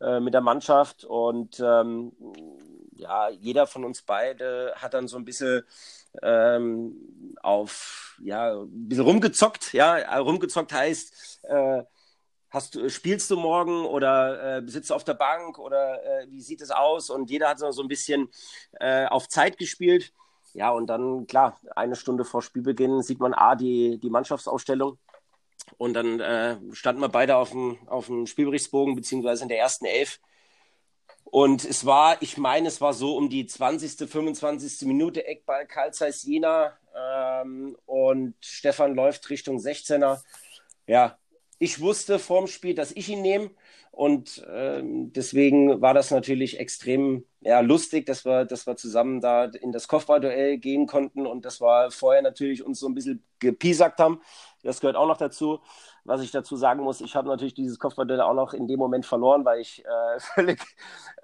äh, mit der Mannschaft. Und ähm, ja, jeder von uns beide hat dann so ein bisschen ähm, auf, ja, ein bisschen rumgezockt. Ja, rumgezockt heißt, äh, hast spielst du morgen oder äh, sitzt du auf der Bank oder äh, wie sieht es aus? Und jeder hat so ein bisschen äh, auf Zeit gespielt. Ja, und dann, klar, eine Stunde vor Spielbeginn sieht man A, die, die Mannschaftsausstellung. Und dann äh, standen wir beide auf dem, auf dem Spielberichtsbogen, beziehungsweise in der ersten Elf. Und es war, ich meine, es war so um die 20., 25. Minute Eckball Karl Zeiss Jena ähm, und Stefan läuft Richtung 16er. Ja, ich wusste vorm Spiel, dass ich ihn nehme und ähm, deswegen war das natürlich extrem ja, lustig, dass wir, dass wir zusammen da in das Kopfballduell gehen konnten und das war vorher natürlich uns so ein bisschen gepiesackt haben. Das gehört auch noch dazu. Was ich dazu sagen muss, ich habe natürlich dieses Kopfballduell auch noch in dem Moment verloren, weil ich äh, völlig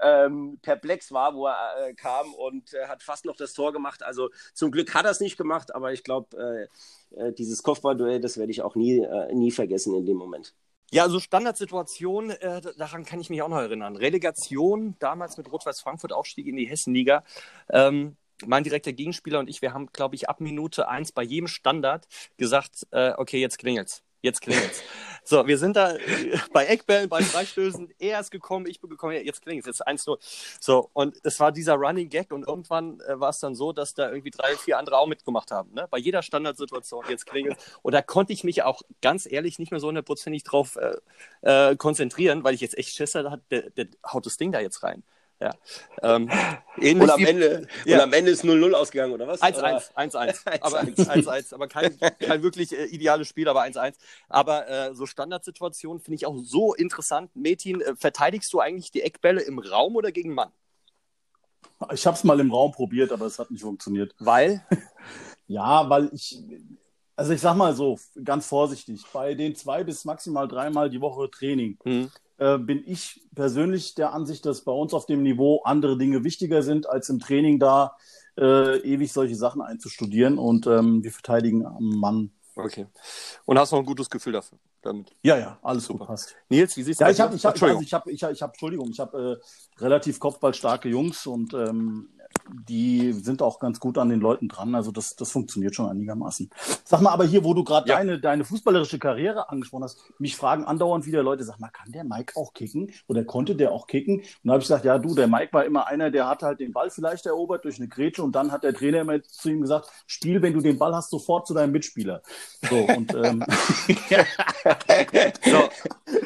ähm, perplex war, wo er äh, kam und äh, hat fast noch das Tor gemacht. Also zum Glück hat er es nicht gemacht, aber ich glaube, äh, äh, dieses Kopfballduell, das werde ich auch nie, äh, nie vergessen in dem Moment. Ja, also Standardsituation, äh, daran kann ich mich auch noch erinnern. Relegation, damals mit Rot-Weiß Frankfurt, Aufstieg in die Hessenliga. Ähm, mein direkter Gegenspieler und ich, wir haben, glaube ich, ab Minute eins bei jedem Standard gesagt, äh, okay, jetzt klingelt's. Jetzt klingelt's. So, wir sind da äh, bei Eckbällen, bei Freistößen. Er ist gekommen, ich bin gekommen, jetzt klingelt's, jetzt 1-0. So, und das war dieser Running Gag und irgendwann äh, war es dann so, dass da irgendwie drei, vier andere auch mitgemacht haben. Ne? Bei jeder Standardsituation, jetzt klingelt's. Und da konnte ich mich auch ganz ehrlich nicht mehr so hundertprozentig drauf äh, äh, konzentrieren, weil ich jetzt echt Schiss hatte, der, der haut das Ding da jetzt rein. Ja. Ähm, und, am Ende, ja. und am Ende ist 0-0 ausgegangen, oder was? 1-1, 1-1. Aber, 1-1, aber kein, kein wirklich äh, ideales Spiel, aber 1-1. Aber äh, so Standardsituationen finde ich auch so interessant. Metin, äh, verteidigst du eigentlich die Eckbälle im Raum oder gegen Mann? Ich habe es mal im Raum probiert, aber es hat nicht funktioniert. Weil? ja, weil ich, also ich sag mal so, ganz vorsichtig, bei den zwei bis maximal dreimal die Woche Training. Hm äh, bin ich persönlich der Ansicht, dass bei uns auf dem Niveau andere Dinge wichtiger sind, als im Training da äh, ewig solche Sachen einzustudieren. Und ähm, wir verteidigen am Mann. Okay. Und hast noch ein gutes Gefühl dafür? Damit? Ja, ja, alles Super. gut passt. Nils, wie siehst du ja, ich habe, ich habe, ich habe, ich habe, ich Entschuldigung, ich habe äh, relativ kopfballstarke Jungs und ähm, die sind auch ganz gut an den Leuten dran. Also das, das funktioniert schon einigermaßen. Sag mal, aber hier, wo du gerade Ja. deine, deine fußballerische Karriere angesprochen hast, mich fragen andauernd wieder Leute, sag mal, kann der Mike auch kicken? Oder konnte der auch kicken? Und da habe ich gesagt, ja du, der Mike war immer einer, der hat halt den Ball vielleicht erobert durch eine Grätsche und dann hat der Trainer immer zu ihm gesagt, spiel, wenn du den Ball hast, sofort zu deinem Mitspieler. So, und ähm, So,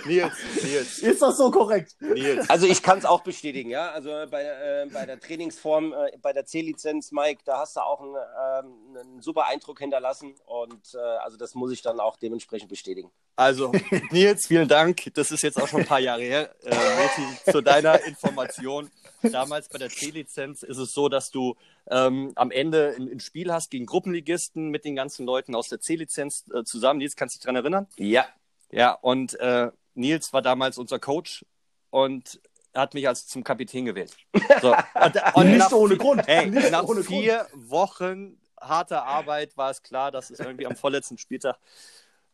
Nils, Nils, ist das so korrekt? Nils. Also ich kann es auch bestätigen, ja. Also bei, äh, bei der Trainingsform, äh, bei der C-Lizenz, Mike, da hast du auch einen, ähm, einen super Eindruck hinterlassen und äh, also das muss ich dann auch dementsprechend bestätigen. Also, Nils, vielen Dank. Das ist jetzt auch schon ein paar Jahre her. Äh, Meti, zu deiner Information. Damals bei der C-Lizenz ist es so, dass du ähm, am Ende ein, ein Spiel hast gegen Gruppenligisten mit den ganzen Leuten aus der C-Lizenz äh, zusammen. Nils, kannst du dich daran erinnern? Ja. Ja, und äh, Nils war damals unser Coach und hat mich als zum Kapitän gewählt. So. Und, und Nicht nach ohne Grund. Hey, Nicht nach ohne vier Wochen harter Arbeit war es klar, dass es irgendwie am vorletzten Spieltag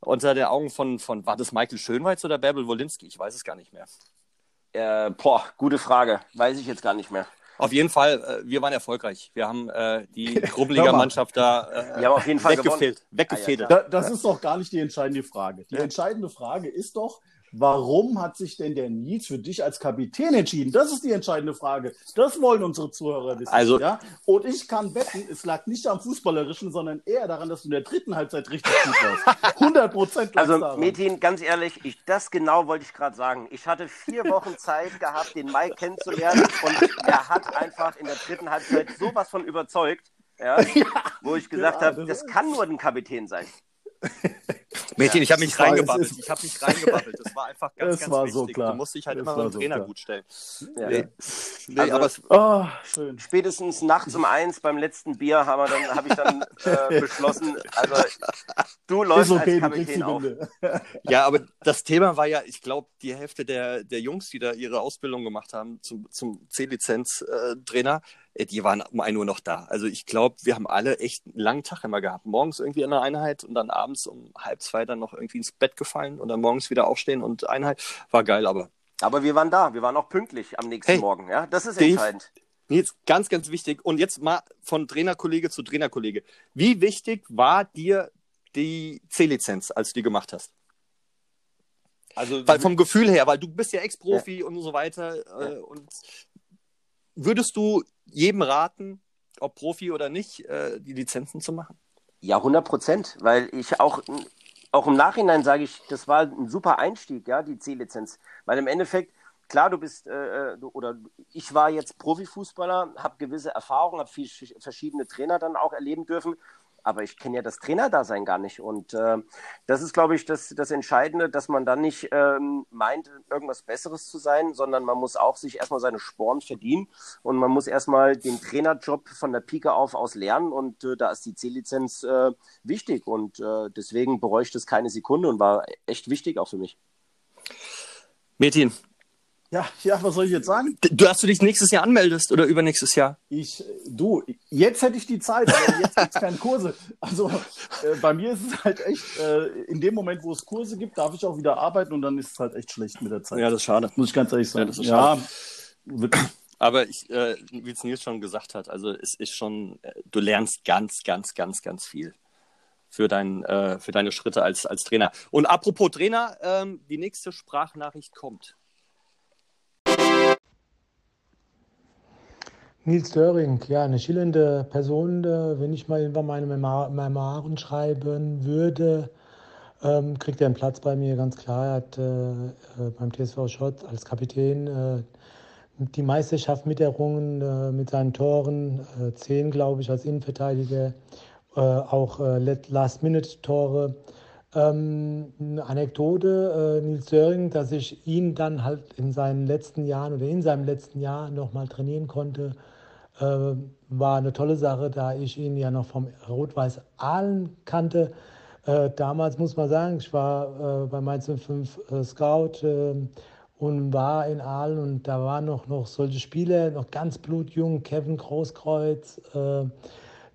unter den Augen von, von war das Michael Schönweiz oder Bärbel Wolinski? Ich weiß es gar nicht mehr. Äh, boah, gute Frage. Weiß ich jetzt gar nicht mehr. Auf jeden Fall, äh, wir waren erfolgreich. Wir haben äh, die Gruppenligamannschaft da äh, Wir haben auf jeden Fall weggefehlt, gewonnen. weggefedert. Da, das ist doch gar nicht die entscheidende Frage. Die entscheidende Frage ist doch, warum hat sich denn der Nils für dich als Kapitän entschieden? Das ist die entscheidende Frage. Das wollen unsere Zuhörer wissen. Also- ja? Und ich kann wetten, es lag nicht am Fußballerischen, sondern eher daran, dass du in der dritten Halbzeit richtig gut warst. 100 Prozent Also, daran. Metin, ganz ehrlich, ich, das genau wollte ich gerade sagen. Ich hatte vier Wochen Zeit gehabt, den Mike kennenzulernen und er hat einfach in der dritten Halbzeit sowas von überzeugt, ja, wo ich gesagt Ja, habe, das kann nur ein Kapitän sein. Mädchen, ich habe mich reingebabbelt. Ich habe mich reingebabbelt. Das war einfach ganz, ganz war wichtig. so klar. Du musst dich halt Es immer beim so Trainer klar. gut stellen. Ja. Nee, nee Also- aber es, Oh, schön. Spätestens nachts um eins beim letzten Bier habe ich dann äh, beschlossen, also du läufst okay, als Kapitän auf. Ja, aber das Thema war ja, ich glaube, die Hälfte der, der Jungs, die da ihre Ausbildung gemacht haben zum, zum C-Lizenz-Trainer, äh, die waren um 1 Uhr noch da. Also ich glaube, wir haben alle echt einen langen Tag immer gehabt. Morgens irgendwie in der Einheit und dann abends um halb zwei dann noch irgendwie ins Bett gefallen und dann morgens wieder aufstehen und Einheit. War geil, aber Aber wir waren da, wir waren auch pünktlich am nächsten Hey, Morgen. Ja, das ist Dave, entscheidend. jetzt ganz, ganz wichtig. Und jetzt mal von Trainerkollege zu Trainerkollege. Wie wichtig war dir die C-Lizenz, als du die gemacht hast? Also Weil vom Gefühl her, weil du bist ja Ex-Profi und so weiter. Äh, und würdest du jedem raten, ob Profi oder nicht, äh, die Lizenzen zu machen? Ja, 100 Prozent, weil ich auch, auch im Nachhinein sage ich, das war ein super Einstieg, ja, die C-Lizenz. Weil im Endeffekt, klar, du bist, äh, du, oder ich war jetzt Profifußballer, habe gewisse Erfahrungen, habe verschiedene Trainer dann auch erleben dürfen, aber ich kenne ja das Trainerdasein gar nicht. Und äh, das ist, glaube ich, das, das Entscheidende, dass man dann nicht ähm, meint, irgendwas Besseres zu sein, sondern man muss auch sich erstmal seine Sporen verdienen und man muss erstmal den Trainerjob von der Pike auf aus lernen und äh, da ist die C-Lizenz äh, wichtig und äh, deswegen bereue ich das keine Sekunde und war echt wichtig auch für mich. Metin, Ja, ja, was soll ich jetzt sagen? du hast du dich nächstes Jahr anmeldest oder übernächstes Jahr? Ich, du, jetzt hätte ich die Zeit, aber jetzt gibt es keine Kurse. Also äh, bei mir ist es halt echt, äh, in dem Moment, wo es Kurse gibt, darf ich auch wieder arbeiten und dann ist es halt echt schlecht mit der Zeit. das ist schade. Muss ich ganz ehrlich sagen. Ja, das ist ja, wirklich. Aber ich, äh, wie es Nils schon gesagt hat, also es ist schon, äh, du lernst ganz, ganz, ganz, ganz viel für, dein, äh, für deine Schritte als, als Trainer. Und apropos Trainer, ähm, die nächste Sprachnachricht kommt. Nils Döring, ja, eine schillernde Person. äh, Wenn ich mal irgendwann meine Memo- Memoiren schreiben würde, ähm, kriegt er einen Platz bei mir, ganz klar. Er hat äh, äh, beim TSV Schott als Kapitän äh, die Meisterschaft miterrungen äh, mit seinen Toren, äh, zehn, glaube ich, als Innenverteidiger, auch Last-Minute-Tore. Ähm, eine Anekdote, äh, Nils Döring, dass ich ihn dann halt in seinen letzten Jahren oder in seinem letzten Jahr nochmal trainieren konnte, war eine tolle Sache, da ich ihn ja noch vom Rot-Weiß Aalen kannte. Äh, damals muss man sagen, ich war äh, bei Mainz 05 äh, Scout äh, und war in Aalen und da waren noch, noch solche Spieler, noch ganz blutjung, Kevin Großkreuz, äh,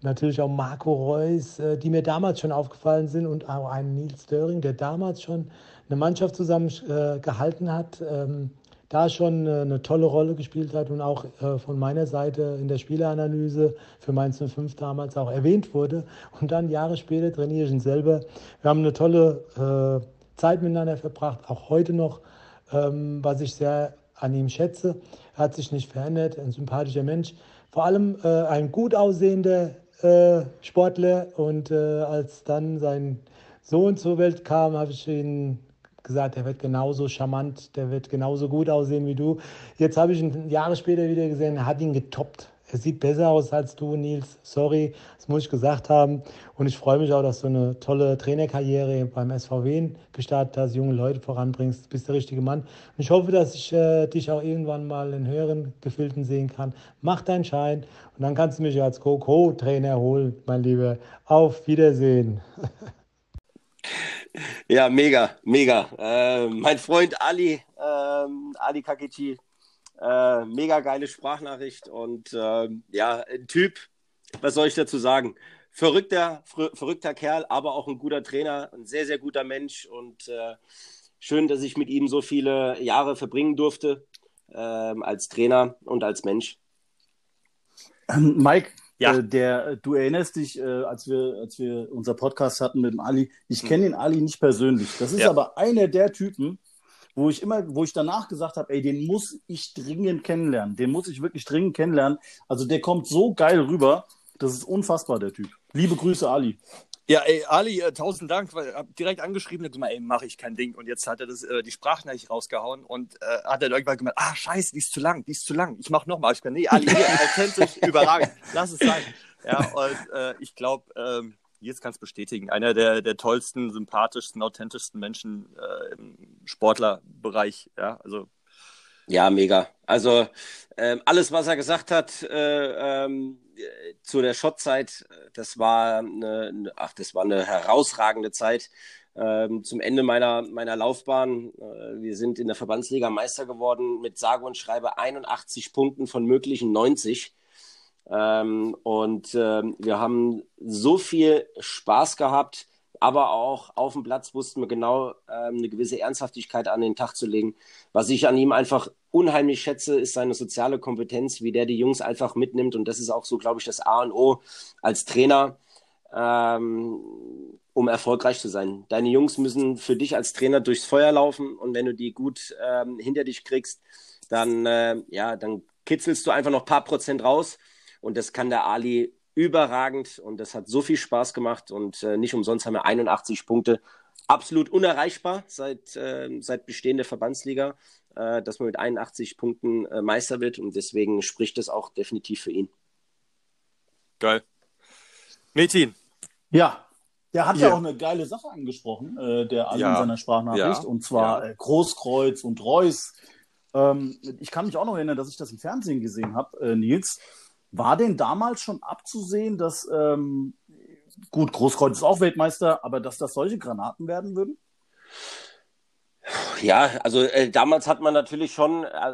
natürlich auch Marco Reus, äh, die mir damals schon aufgefallen sind und auch ein Nils Döring, der damals schon eine Mannschaft zusammen äh, gehalten hat, ähm, da schon äh, eine tolle Rolle gespielt hat und auch äh, von meiner Seite in der Spieleanalyse für Mainz 05 damals auch erwähnt wurde. Und dann Jahre später trainiere ich ihn selber. Wir haben eine tolle äh, Zeit miteinander verbracht, auch heute noch, ähm, was ich sehr an ihm schätze. Er hat sich nicht verändert, ein sympathischer Mensch. Vor allem ein gut aussehender Sportler. Und als dann sein Sohn zur Welt kam, habe ich ihn gesagt, der wird genauso charmant, der wird genauso gut aussehen wie du. Jetzt habe ich ihn Jahre später wieder gesehen, er hat ihn getoppt. Er sieht besser aus als du, Nils. Sorry, das muss ich gesagt haben. Und ich freue mich auch, dass du eine tolle Trainerkarriere beim SVW gestartet hast, junge Leute voranbringst. Du bist der richtige Mann. Und ich hoffe, dass ich äh, dich auch irgendwann mal in höheren Gefilden sehen kann. Mach deinen Schein und dann kannst du mich als Co-Co-Trainer holen, mein Lieber. Auf Wiedersehen. Ja, mega, mega. Äh, mein Freund Ali, äh, Ali Kakichi, äh, mega geile Sprachnachricht und äh, ja, ein Typ, was soll ich dazu sagen? Verrückter, ver verrückter Kerl, aber auch ein guter Trainer, ein sehr, sehr guter Mensch und äh, schön, dass ich mit ihm so viele Jahre verbringen durfte äh, als Trainer und als Mensch. Ähm, Mike, ja. Äh, der, du erinnerst dich, äh, als wir, als wir unser Podcast hatten mit dem Ali. Ich hm. kenne den Ali nicht persönlich. Das ist ja. aber einer der Typen, wo ich immer, wo ich danach gesagt habe, ey, den muss ich dringend kennenlernen. Den muss ich wirklich dringend kennenlernen. Also der kommt so geil rüber. Das ist unfassbar, der Typ. Liebe Grüße, Ali. Ja, ey, Ali, äh, tausend Dank, weil hab direkt angeschrieben und gesagt, ey, mache ich kein Ding. Und jetzt hat er das, äh, die Sprachnachricht rausgehauen und äh, hat dann irgendwann gemeint, ah, scheiße, die ist zu lang, die ist zu lang. Ich mach nochmal. Ich gesagt, nee, Ali, hier, authentisch, überragend, lass es sein. Ja, und äh, ich glaube, ähm, jetzt kannst bestätigen, einer der, der tollsten, sympathischsten, authentischsten Menschen äh, im Sportlerbereich. Ja, also. Ja, mega. Also ähm, alles, was er gesagt hat äh, ähm, zu der Schotzeit, das war eine, ach, das war eine herausragende Zeit. Ähm, zum Ende meiner, meiner Laufbahn. Äh, wir sind in der Verbandsliga Meister geworden mit sage und schreibe 81 Punkten von möglichen 90. Ähm, und ähm, wir haben so viel Spaß gehabt, aber auch auf dem Platz wussten wir genau ähm, eine gewisse Ernsthaftigkeit an den Tag zu legen. Was ich an ihm einfach unheimlich schätze, ist seine soziale Kompetenz, wie der die Jungs einfach mitnimmt. Und das ist auch so, glaube ich, das A und O als Trainer, ähm, um erfolgreich zu sein. Deine Jungs müssen für dich als Trainer durchs Feuer laufen und wenn du die gut ähm, hinter dich kriegst, dann, äh, ja, dann kitzelst du einfach noch ein paar Prozent raus und das kann der Ali überragend und das hat so viel Spaß gemacht und äh, nicht umsonst haben wir 81 Punkte. Absolut unerreichbar seit, äh, seit Bestehen der Verbandsliga, äh, dass man mit 81 Punkten äh, Meister wird und deswegen spricht das auch definitiv für ihn. Geil. Metin. Ja, der hat ja, ja auch eine geile Sache angesprochen, äh, der Ali ja. in seiner Sprachnachricht, ja. und zwar ja. Äh, Großkreuz und Reus. Ähm, ich kann mich auch noch erinnern, dass ich das im Fernsehen gesehen habe, äh, Nils. War denn damals schon abzusehen, dass, ähm, gut, Großkreuz ist auch Weltmeister, aber dass das solche Granaten werden würden? Ja, also äh, damals hat man natürlich schon äh,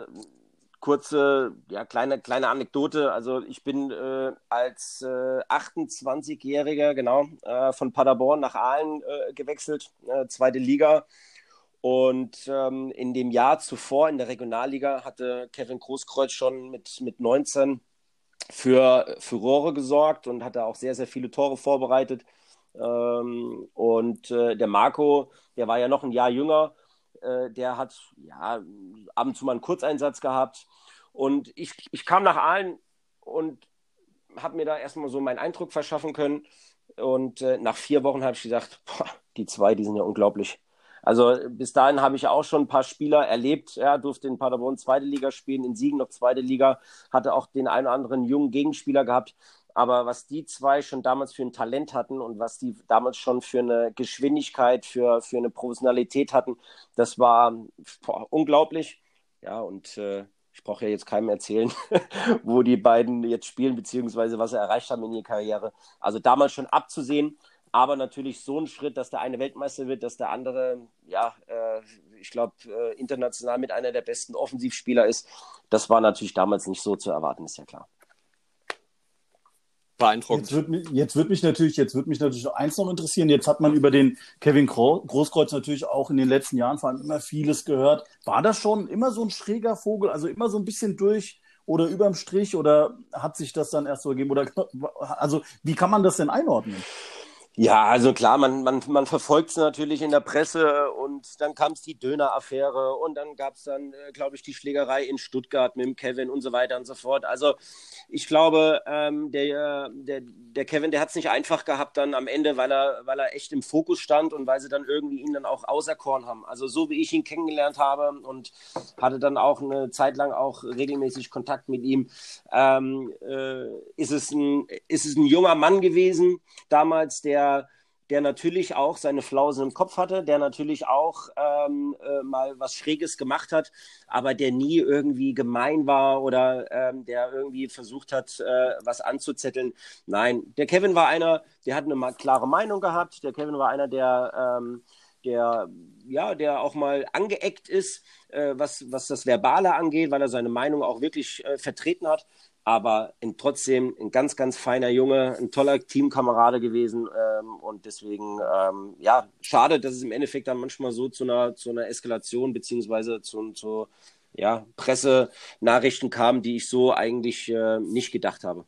kurze, ja, kleine, kleine Anekdote. Also ich bin äh, als äh, 28-Jähriger, genau, äh, von Paderborn nach Aalen äh, gewechselt, äh, zweite Liga. Und ähm, in dem Jahr zuvor in der Regionalliga hatte Kevin Großkreuz schon mit, mit 19 für Furore gesorgt und hatte auch sehr, sehr viele Tore vorbereitet. Ähm, und äh, der Marco, der war ja noch ein Jahr jünger, äh, der hat ja ab und zu mal einen Kurzeinsatz gehabt. Und ich, ich kam nach Aalen und habe mir da erstmal so meinen Eindruck verschaffen können. Und äh, nach vier Wochen habe ich gesagt, boah, die zwei, die sind ja unglaublich. Also bis dahin habe ich auch schon ein paar Spieler erlebt. Ja, durfte in Paderborn zweite Liga spielen, in Siegen noch zweite Liga, hatte auch den einen oder anderen jungen Gegenspieler gehabt. Aber was die zwei schon damals für ein Talent hatten und was die damals schon für eine Geschwindigkeit, für, für eine Professionalität hatten, das war boah, unglaublich. Ja, und äh, ich brauche ja jetzt keinem erzählen, wo die beiden jetzt spielen, beziehungsweise was sie erreicht haben in ihrer Karriere. Also damals schon abzusehen, aber natürlich so ein Schritt, dass der eine Weltmeister wird, dass der andere, ja, äh, ich glaube, äh, international mit einer der besten Offensivspieler ist, das war natürlich damals nicht so zu erwarten, ist ja klar. Beeindruckend. Jetzt wird, mich, jetzt wird mich natürlich, jetzt wird mich natürlich eins noch interessieren. Jetzt hat man über den Kevin Großkreuz natürlich auch in den letzten Jahren vor allem immer vieles gehört. War das schon immer so ein schräger Vogel, also immer so ein bisschen durch oder überm Strich oder hat sich das dann erst so ergeben? Oder also wie kann man das denn einordnen? Ja, also klar, man, man, man verfolgt es natürlich in der Presse und dann kam es die Döner-Affäre und dann gab es dann, äh, glaube ich, die Schlägerei in Stuttgart mit dem Kevin und so weiter und so fort. Also ich glaube, ähm, der, der, der Kevin, der hat es nicht einfach gehabt dann am Ende, weil er, weil er echt im Fokus stand und weil sie dann irgendwie ihn dann auch auserkoren haben. Also so wie ich ihn kennengelernt habe und hatte dann auch eine Zeit lang auch regelmäßig Kontakt mit ihm, ähm, äh, ist, es ein, ist es ein junger Mann gewesen damals, der der, natürlich auch seine Flausen im Kopf hatte, der natürlich auch ähm, äh, mal was Schräges gemacht hat, aber der nie irgendwie gemein war oder ähm, der irgendwie versucht hat, äh, was anzuzetteln. Nein, der Kevin war einer, der hat eine klare Meinung gehabt. Der Kevin war einer, der ähm, der ja, der auch mal angeeckt ist, äh, was, was das Verbale angeht, weil er seine Meinung auch wirklich äh, vertreten hat aber trotzdem ein ganz, ganz feiner Junge, ein toller Teamkamerade gewesen ähm, und deswegen, ähm, ja, schade, dass es im Endeffekt dann manchmal so zu einer, zu einer Eskalation beziehungsweise zu, zu ja, Pressenachrichten kam, die ich so eigentlich äh, nicht gedacht habe.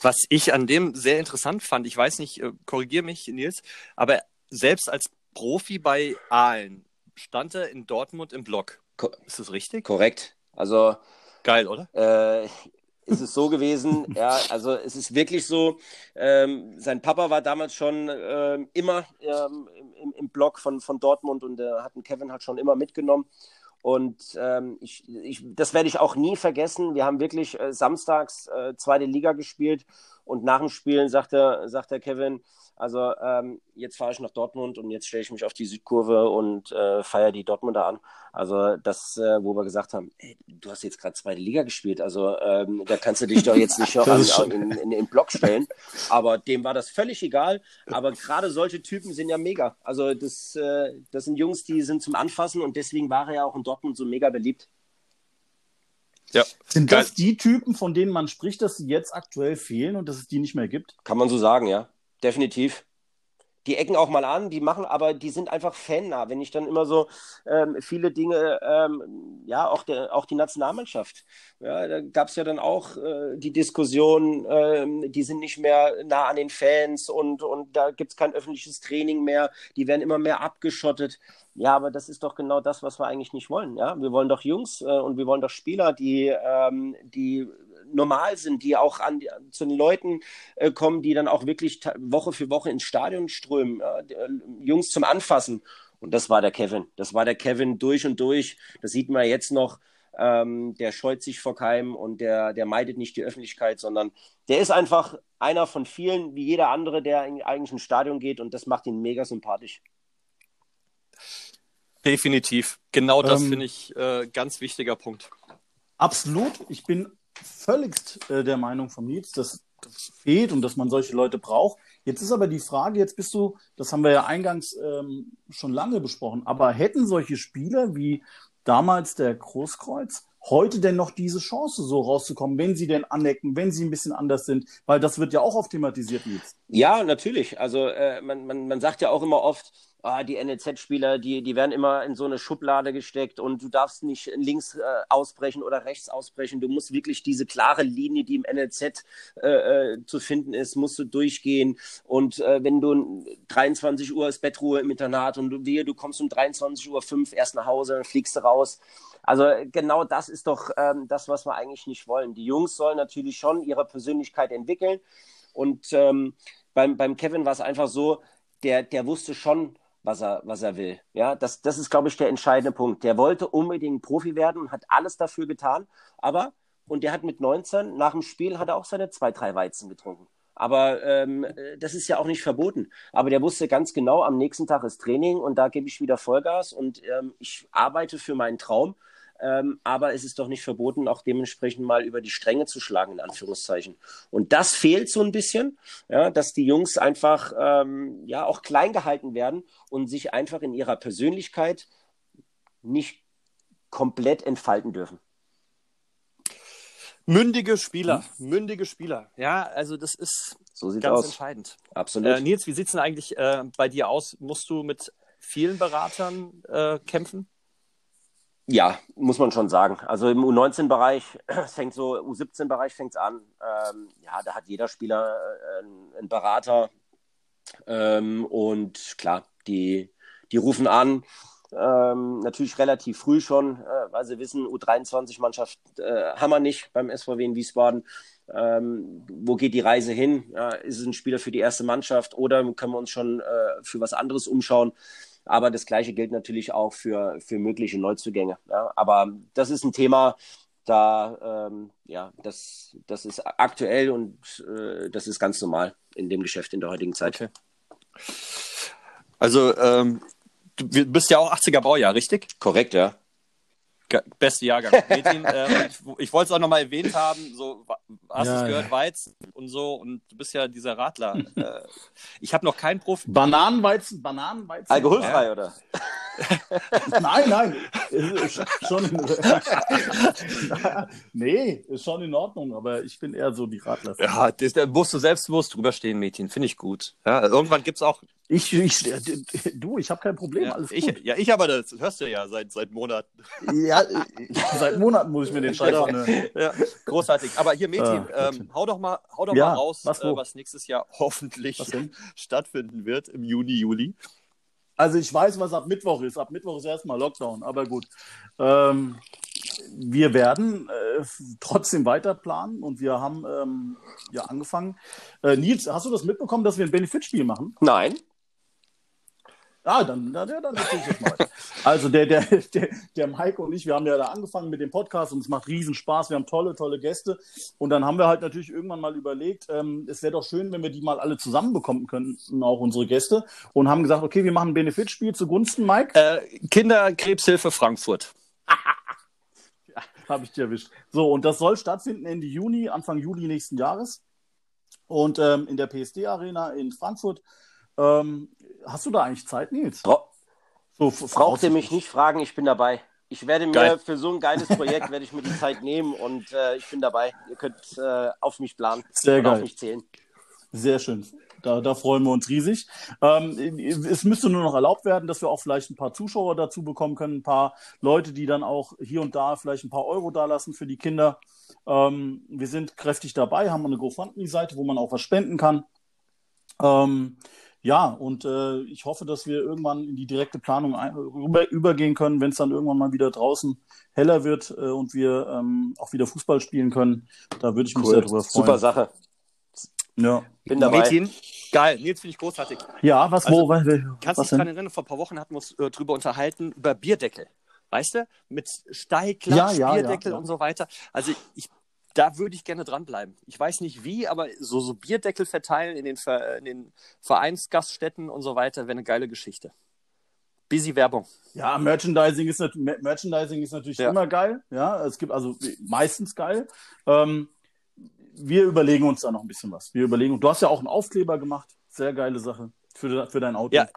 Was ich an dem sehr interessant fand, ich weiß nicht, äh, korrigiere mich, Nils, aber selbst als Profi bei Aalen stand er in Dortmund im Block. Ist das richtig? Korrekt. Also Geil, oder? Äh, ist es so gewesen, ja, also es ist wirklich so, ähm, sein Papa war damals schon ähm, immer ähm, im, im Blog von, von Dortmund und äh, hatten Kevin halt schon immer mitgenommen. Und ähm, ich, ich, das werde ich auch nie vergessen. Wir haben wirklich äh, samstags äh, zweite Liga gespielt und nach dem Spielen sagte, sagt der Kevin, also ähm, jetzt fahre ich nach Dortmund und jetzt stelle ich mich auf die Südkurve und äh, feiere die Dortmunder an. Also das, äh, wo wir gesagt haben, ey, du hast jetzt gerade zweite Liga gespielt, also ähm, da kannst du dich doch jetzt nicht an, an, in, in, in den Block stellen. Aber dem war das völlig egal. Aber gerade solche Typen sind ja mega. Also das, äh, das sind Jungs, die sind zum Anfassen und deswegen war er ja auch in Dortmund so mega beliebt. Ja. Sind das die Typen, von denen man spricht, dass sie jetzt aktuell fehlen und dass es die nicht mehr gibt? Kann man so sagen, ja definitiv. Die ecken auch mal an, die machen, aber die sind einfach fannah. Wenn ich dann immer so ähm, viele Dinge, ähm, ja, auch, der, auch die Nationalmannschaft, ja, da gab es ja dann auch äh, die Diskussion, ähm, die sind nicht mehr nah an den Fans und, und da gibt es kein öffentliches Training mehr, die werden immer mehr abgeschottet. Ja, aber das ist doch genau das, was wir eigentlich nicht wollen. Ja? Wir wollen doch Jungs äh, und wir wollen doch Spieler, die, ähm, die normal sind, die auch an, zu den Leuten äh, kommen, die dann auch wirklich Woche für Woche ins Stadion strömen, äh, Jungs zum Anfassen. Und das war der Kevin. Das war der Kevin durch und durch. Das sieht man jetzt noch. Ähm, der scheut sich vor keinem und der, der meidet nicht die Öffentlichkeit, sondern der ist einfach einer von vielen, wie jeder andere, der in, eigentlich ins Stadion geht und das macht ihn mega sympathisch. Definitiv. Genau das ähm, finde ich äh, ganz wichtiger Punkt. Absolut. Ich bin völligst äh, der Meinung von Nils, dass das fehlt und dass man solche Leute braucht. Jetzt ist aber die Frage, jetzt bist du, das haben wir ja eingangs ähm, schon lange besprochen, aber hätten solche Spieler wie damals der Großkreuz heute denn noch diese Chance, so rauszukommen, wenn sie denn anecken, wenn sie ein bisschen anders sind? Weil das wird ja auch oft thematisiert jetzt. Ja, natürlich. Also äh, man, man, man sagt ja auch immer oft, ah, die NLZ-Spieler, die, die werden immer in so eine Schublade gesteckt und du darfst nicht links äh, ausbrechen oder rechts ausbrechen. Du musst wirklich diese klare Linie, die im NLZ äh, äh, zu finden ist, musst du durchgehen. Und äh, wenn du 23 Uhr ist Bettruhe im Internat und du, wehe, du kommst um 23 Uhr 5 erst nach Hause, dann fliegst du raus. Also genau das ist doch ähm, das, was wir eigentlich nicht wollen. Die Jungs sollen natürlich schon ihre Persönlichkeit entwickeln. Und ähm, beim, beim Kevin war es einfach so, der, der wusste schon, was er, was er will. Ja, das, das ist, glaube ich, der entscheidende Punkt. Der wollte unbedingt Profi werden und hat alles dafür getan. Aber, und der hat mit 19, nach dem Spiel, hat er auch seine zwei, drei Weizen getrunken. Aber ähm, das ist ja auch nicht verboten. Aber der wusste ganz genau, am nächsten Tag ist Training und da gebe ich wieder Vollgas und ähm, ich arbeite für meinen Traum. Ähm, aber es ist doch nicht verboten, auch dementsprechend mal über die Stränge zu schlagen, in Anführungszeichen. Und das fehlt so ein bisschen, ja, dass die Jungs einfach ähm, ja auch klein gehalten werden und sich einfach in ihrer Persönlichkeit nicht komplett entfalten dürfen. Mündige Spieler, hm? mündige Spieler. Ja, also das ist so ganz aus. entscheidend. Absolut. Äh, Nils, wie sieht es denn eigentlich äh, bei dir aus? Musst du mit vielen Beratern äh, kämpfen? Ja, muss man schon sagen. Also im U19-Bereich, es fängt so, U17-Bereich fängt es an. Ähm, ja, da hat jeder Spieler äh, einen Berater. Ähm, und klar, die, die rufen an, ähm, natürlich relativ früh schon, äh, weil sie wissen, U23-Mannschaft äh, haben wir nicht beim SVW in Wiesbaden. Ähm, wo geht die Reise hin? Ja, ist es ein Spieler für die erste Mannschaft oder können wir uns schon äh, für was anderes umschauen? Aber das Gleiche gilt natürlich auch für, für mögliche Neuzugänge. Ja? Aber das ist ein Thema, da, ähm, ja, das, das ist aktuell und äh, das ist ganz normal in dem Geschäft in der heutigen Zeit. Okay. Also, ähm, du bist ja auch 80er Baujahr, richtig? Korrekt, ja. Beste Jahrgang. Medien, äh, ich, ich wollte es auch nochmal erwähnt haben, so hast du es gehört, Weizen und so und du bist ja dieser Radler. äh, ich habe noch keinen Profi. Bananenweizen, Bananenweizen. Alkoholfrei, ja. oder? nein, nein. Ist schon in, nee, ist schon in Ordnung, aber ich bin eher so die Radler. Ja, das, da musst du selbstbewusst drüber stehen, Mädchen. Finde ich gut. Ja, irgendwann gibt es auch. Ich, ich, du, ich habe kein Problem, ja, alles ich, gut. Ja, ich aber, das hörst du ja seit, seit Monaten. Ja, seit Monaten muss ich mir den Scheiß anhören. Ja, großartig. Aber hier, Mädchen, ah, ähm, hau doch mal, hau doch ja, mal raus, was, äh, was nächstes Jahr hoffentlich stattfinden wird im Juni, Juli. Also ich weiß, was ab Mittwoch ist. Ab Mittwoch ist erstmal Lockdown, aber gut. Ähm, wir werden äh, trotzdem weiter planen und wir haben ähm, ja angefangen. Äh, Nils, hast du das mitbekommen, dass wir ein Benefitspiel machen? Nein. Ah, dann, dann, dann erzähl ich das mal. Also der, der, der, der Mike und ich, wir haben ja da angefangen mit dem Podcast und es macht riesen Spaß. Wir haben tolle, tolle Gäste. Und dann haben wir halt natürlich irgendwann mal überlegt, ähm, es wäre doch schön, wenn wir die mal alle zusammenbekommen könnten, auch unsere Gäste. Und haben gesagt, okay, wir machen ein Benefitspiel zugunsten, Mike. Äh, Kinderkrebshilfe Frankfurt. ja, Habe ich dir erwischt. So, und das soll stattfinden Ende Juni, Anfang Juli nächsten Jahres. Und ähm, in der PSD-Arena in Frankfurt. Ähm, hast du da eigentlich Zeit, Nils? Bra so, Braucht ihr mich nicht fragen, ich bin dabei. Ich werde mir Geil. für so ein geiles Projekt werde ich mir die Zeit nehmen und äh, ich bin dabei. Ihr könnt äh, auf mich planen Sehr geil. auf mich zählen. Sehr schön. Da, da freuen wir uns riesig. Ähm, es müsste nur noch erlaubt werden, dass wir auch vielleicht ein paar Zuschauer dazu bekommen können, ein paar Leute, die dann auch hier und da vielleicht ein paar Euro dalassen für die Kinder. Ähm, wir sind kräftig dabei, haben eine GoFundMe-Seite, wo man auch was spenden kann. Ähm, ja, und äh, ich hoffe, dass wir irgendwann in die direkte Planung ein, rüber, übergehen können, wenn es dann irgendwann mal wieder draußen heller wird äh, und wir ähm, auch wieder Fußball spielen können. Da würde ich mich cool. sehr drüber freuen. Super Sache. Ja. Bin dabei. Mädchen, geil. Nils finde ich großartig. Ja, was, also, wo? Was, kannst du dich daran erinnern, vor ein paar Wochen hatten wir uns äh, drüber unterhalten, über Bierdeckel. Weißt du? Mit Steigklatsch, ja, ja, Bierdeckel ja, und so weiter. Also ich da würde ich gerne dranbleiben. Ich weiß nicht wie, aber so, so Bierdeckel verteilen in den, Ver, in den Vereinsgaststätten und so weiter wäre eine geile Geschichte. Busy Werbung. Ja, Merchandising ist, Merchandising ist natürlich ja. immer geil. Ja, es gibt also meistens geil. Ähm, wir überlegen uns da noch ein bisschen was. Wir überlegen, du hast ja auch einen Aufkleber gemacht. Sehr geile Sache für, für dein Auto. Ja,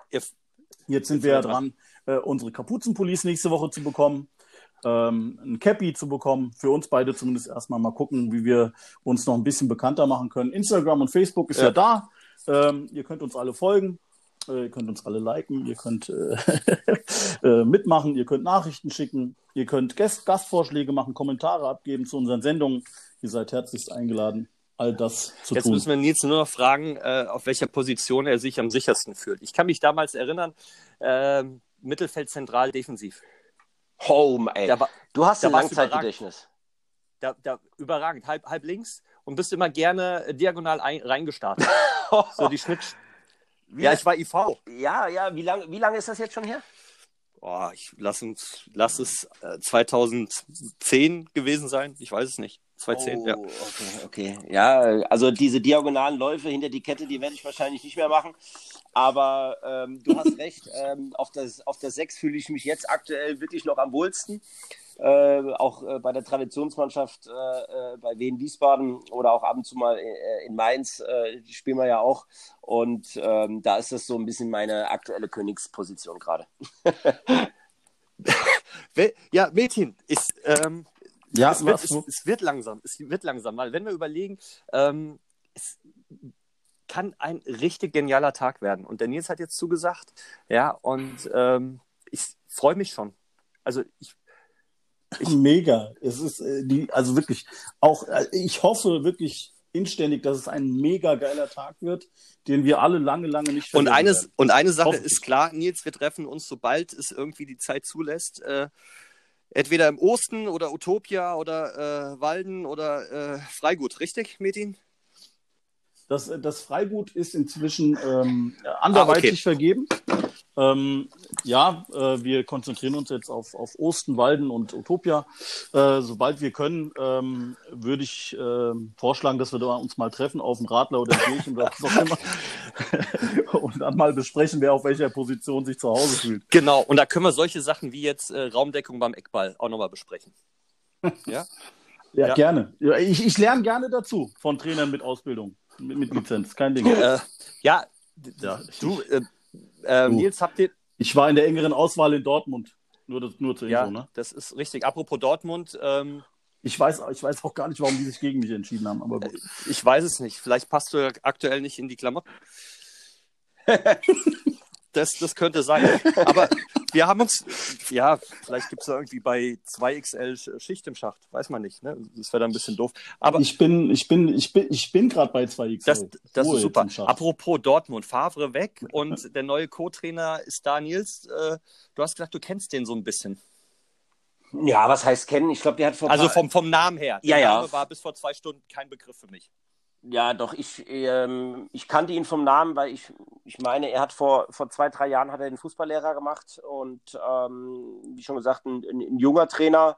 Jetzt sind wir ja dran, äh, unsere Kapuzenpolice nächste Woche zu bekommen ähm, ein Cappy zu bekommen. Für uns beide zumindest erstmal mal gucken, wie wir uns noch ein bisschen bekannter machen können. Instagram und Facebook ist ja, ja da. Ähm, ihr könnt uns alle folgen. Äh, ihr könnt uns alle liken. Ihr könnt äh, äh, mitmachen. Ihr könnt Nachrichten schicken. Ihr könnt Gast Gastvorschläge machen, Kommentare abgeben zu unseren Sendungen. Ihr seid herzlichst eingeladen all das zu Jetzt tun. müssen wir Nils nur noch fragen, äh, auf welcher Position er sich am sichersten fühlt. Ich kann mich damals erinnern, äh, Mittelfeld zentral defensiv. Home, ey. Da, du hast ein Langzeitgedächtnis. Da, da, überragend. Halb, halb links und bist immer gerne diagonal ein, reingestartet. so die Schnitt. Wie ja, ich war IV. Ja, ja. Wie lange wie lang ist das jetzt schon her? Oh, ich lass, uns, lass es äh, 2010 gewesen sein. Ich weiß es nicht. 2010, oh, ja. Okay, okay. Ja, also diese diagonalen Läufe hinter die Kette, die werde ich wahrscheinlich nicht mehr machen. Aber ähm, du hast recht, ähm, auf, das, auf der 6 fühle ich mich jetzt aktuell wirklich noch am wohlsten. Äh, auch äh, bei der Traditionsmannschaft äh, äh bei Wien Wiesbaden oder auch ab und zu mal äh, in Mainz, äh, spielen wir ja auch. Und ähm, da ist das so ein bisschen meine aktuelle Königsposition gerade. ja, Mädchen, ist, ähm, Ja, es wird, es, es, wird langsam. Es wird langsam, weil wenn wir überlegen, ähm, es kann ein richtig genialer Tag werden. Und der Nils hat jetzt zugesagt, ja, und ähm, ich freue mich schon. Also ich, ich Mega. Es ist äh, die, also wirklich, auch äh, ich hoffe wirklich inständig, dass es ein mega geiler Tag wird, den wir alle lange, lange nicht und eines werden. Und eine Sache ist klar, Nils, wir treffen uns, sobald es irgendwie die Zeit zulässt, äh, entweder im Osten oder Utopia oder äh, Walden oder äh, Freigut, richtig, Metin? Das, das Freigut ist inzwischen ähm, anderweitig ah, okay. vergeben. Ähm, ja, äh, wir konzentrieren uns jetzt auf, auf Osten, Walden und Utopia. Äh, sobald wir können, ähm, würde ich äh, vorschlagen, dass wir da uns mal treffen auf dem Radler oder Kirchen oder was auch immer. und dann mal besprechen, wer auf welcher Position sich zu Hause fühlt. Genau, und da können wir solche Sachen wie jetzt äh, Raumdeckung beim Eckball auch nochmal besprechen. ja? ja? Ja, gerne. Ich, ich lerne gerne dazu von Trainern mit Ausbildung mit, mit Lizenz, kein Ding. Äh, ja, ja, du, äh, äh, Nils, habt ihr. Ich war in der engeren Auswahl in Dortmund. Nur, das, nur zur ja, Info, ne? Das ist richtig. Apropos Dortmund. Ähm, ich, weiß, ich weiß auch gar nicht, warum die sich gegen mich entschieden haben. Aber gut. Ich weiß es nicht. Vielleicht passt du aktuell nicht in die Klamotten. das, das könnte sein. Aber wir haben uns, ja, vielleicht gibt es da irgendwie bei 2XL Schicht im Schacht, weiß man nicht, ne? Das wäre dann ein bisschen doof. Aber ich bin, ich bin, ich bin, ich bin gerade bei 2XL. Das, das ist super. Apropos Dortmund, Favre weg und der neue Co-Trainer ist da Nils. Äh, du hast gesagt, du kennst den so ein bisschen. Ja, was heißt kennen? Ich glaube, der hat vor. Also vom, vom Namen her. Der ja, Name ja. war bis vor zwei Stunden kein Begriff für mich. Ja, doch, ich, ähm, ich kannte ihn vom Namen, weil ich, ich meine, er hat vor, vor zwei, drei Jahren hat er den Fußballlehrer gemacht und ähm, wie schon gesagt, ein, ein, ein junger Trainer.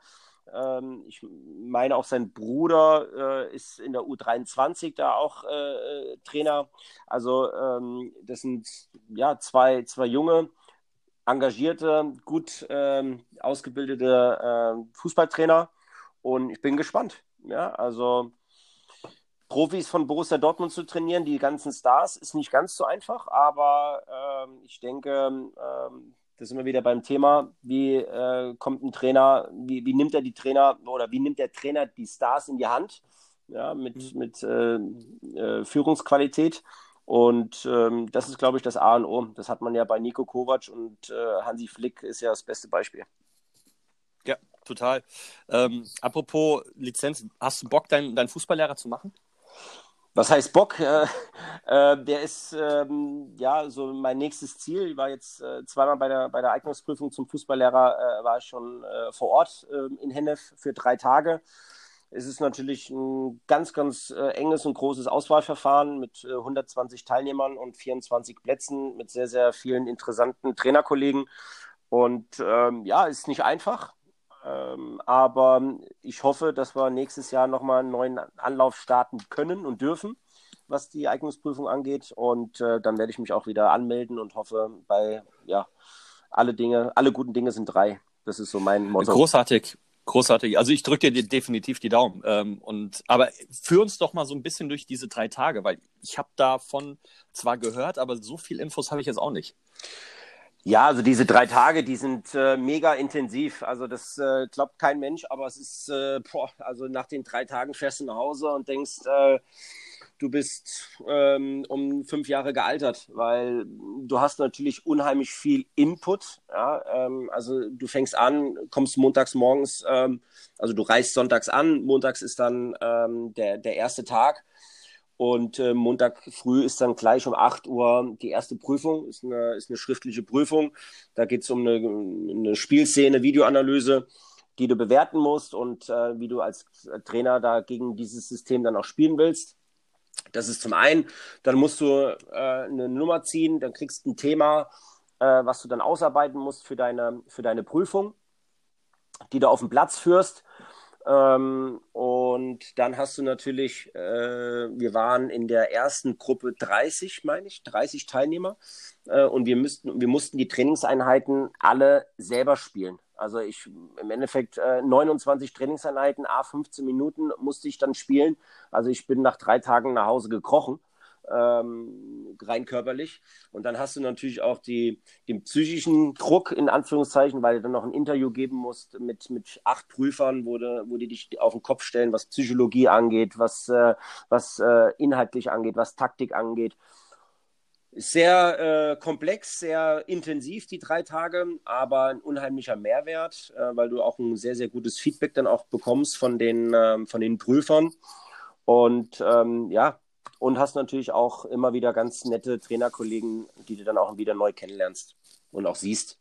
Ähm, ich meine auch sein Bruder äh, ist in der U23 da auch äh, Trainer. Also ähm, das sind ja zwei, zwei junge, engagierte, gut ähm, ausgebildete äh, Fußballtrainer und ich bin gespannt. Ja, also Profis von Borussia Dortmund zu trainieren, die ganzen Stars, ist nicht ganz so einfach, aber ähm, ich denke, ähm, da sind wir wieder beim Thema, wie äh, kommt ein Trainer, wie, wie nimmt er die Trainer oder wie nimmt der Trainer die Stars in die Hand, ja, mit, mhm. mit äh, äh, Führungsqualität. Und ähm, das ist, glaube ich, das A und O. Das hat man ja bei Nico Kovac und äh, Hansi Flick ist ja das beste Beispiel. Ja, total. Ähm, apropos Lizenz, hast du Bock, deinen dein Fußballlehrer zu machen? Was heißt Bock? Äh, äh, der ist ähm, ja so mein nächstes Ziel. Ich war jetzt äh, zweimal bei der, bei der Eignungsprüfung zum Fußballlehrer, äh, war ich schon äh, vor Ort ähm, in Hennef für drei Tage. Es ist natürlich ein ganz, ganz äh, enges und großes Auswahlverfahren mit 120 Teilnehmern und 24 Plätzen, mit sehr, sehr vielen interessanten Trainerkollegen. Und ähm, ja, ist nicht einfach. Ähm, aber ich hoffe, dass wir nächstes Jahr nochmal einen neuen Anlauf starten können und dürfen, was die Eignungsprüfung angeht. Und äh, dann werde ich mich auch wieder anmelden und hoffe, bei, ja, alle Dinge, alle guten Dinge sind drei. Das ist so mein Motto. Großartig. Großartig. Also ich drücke dir definitiv die Daumen. Ähm, und aber führ uns doch mal so ein bisschen durch diese drei Tage, weil ich habe davon zwar gehört, aber so viel Infos habe ich jetzt auch nicht. Ja, also diese drei Tage, die sind äh, mega intensiv. Also das äh, glaubt kein Mensch, aber es ist, äh, boah, also nach den drei Tagen fährst du nach Hause und denkst, äh, du bist ähm, um fünf Jahre gealtert, weil du hast natürlich unheimlich viel Input. Ja? Ähm, also du fängst an, kommst montags morgens, ähm, also du reist sonntags an, montags ist dann ähm, der, der erste Tag und äh, Montag früh ist dann gleich um 8 Uhr die erste Prüfung, ist eine, ist eine schriftliche Prüfung. Da geht es um eine, eine Spielszene, Videoanalyse, die du bewerten musst und äh, wie du als Trainer da gegen dieses System dann auch spielen willst. Das ist zum einen. Dann musst du äh, eine Nummer ziehen, dann kriegst du ein Thema, äh, was du dann ausarbeiten musst für deine, für deine Prüfung, die du auf den Platz führst. Ähm, und dann hast du natürlich, äh, wir waren in der ersten Gruppe 30, meine ich, 30 Teilnehmer. Äh, und wir, müssten, wir mussten die Trainingseinheiten alle selber spielen. Also ich im Endeffekt äh, 29 Trainingseinheiten, a 15 Minuten musste ich dann spielen. Also ich bin nach drei Tagen nach Hause gekrochen. Ähm, rein körperlich. Und dann hast du natürlich auch die, den psychischen Druck, in Anführungszeichen, weil du dann noch ein Interview geben musst mit, mit acht Prüfern, wo, du, wo die dich auf den Kopf stellen, was Psychologie angeht, was, äh, was äh, inhaltlich angeht, was Taktik angeht. Sehr äh, komplex, sehr intensiv die drei Tage, aber ein unheimlicher Mehrwert, äh, weil du auch ein sehr, sehr gutes Feedback dann auch bekommst von den, äh, von den Prüfern. Und ähm, ja, und hast natürlich auch immer wieder ganz nette Trainerkollegen, die du dann auch wieder neu kennenlernst und auch siehst.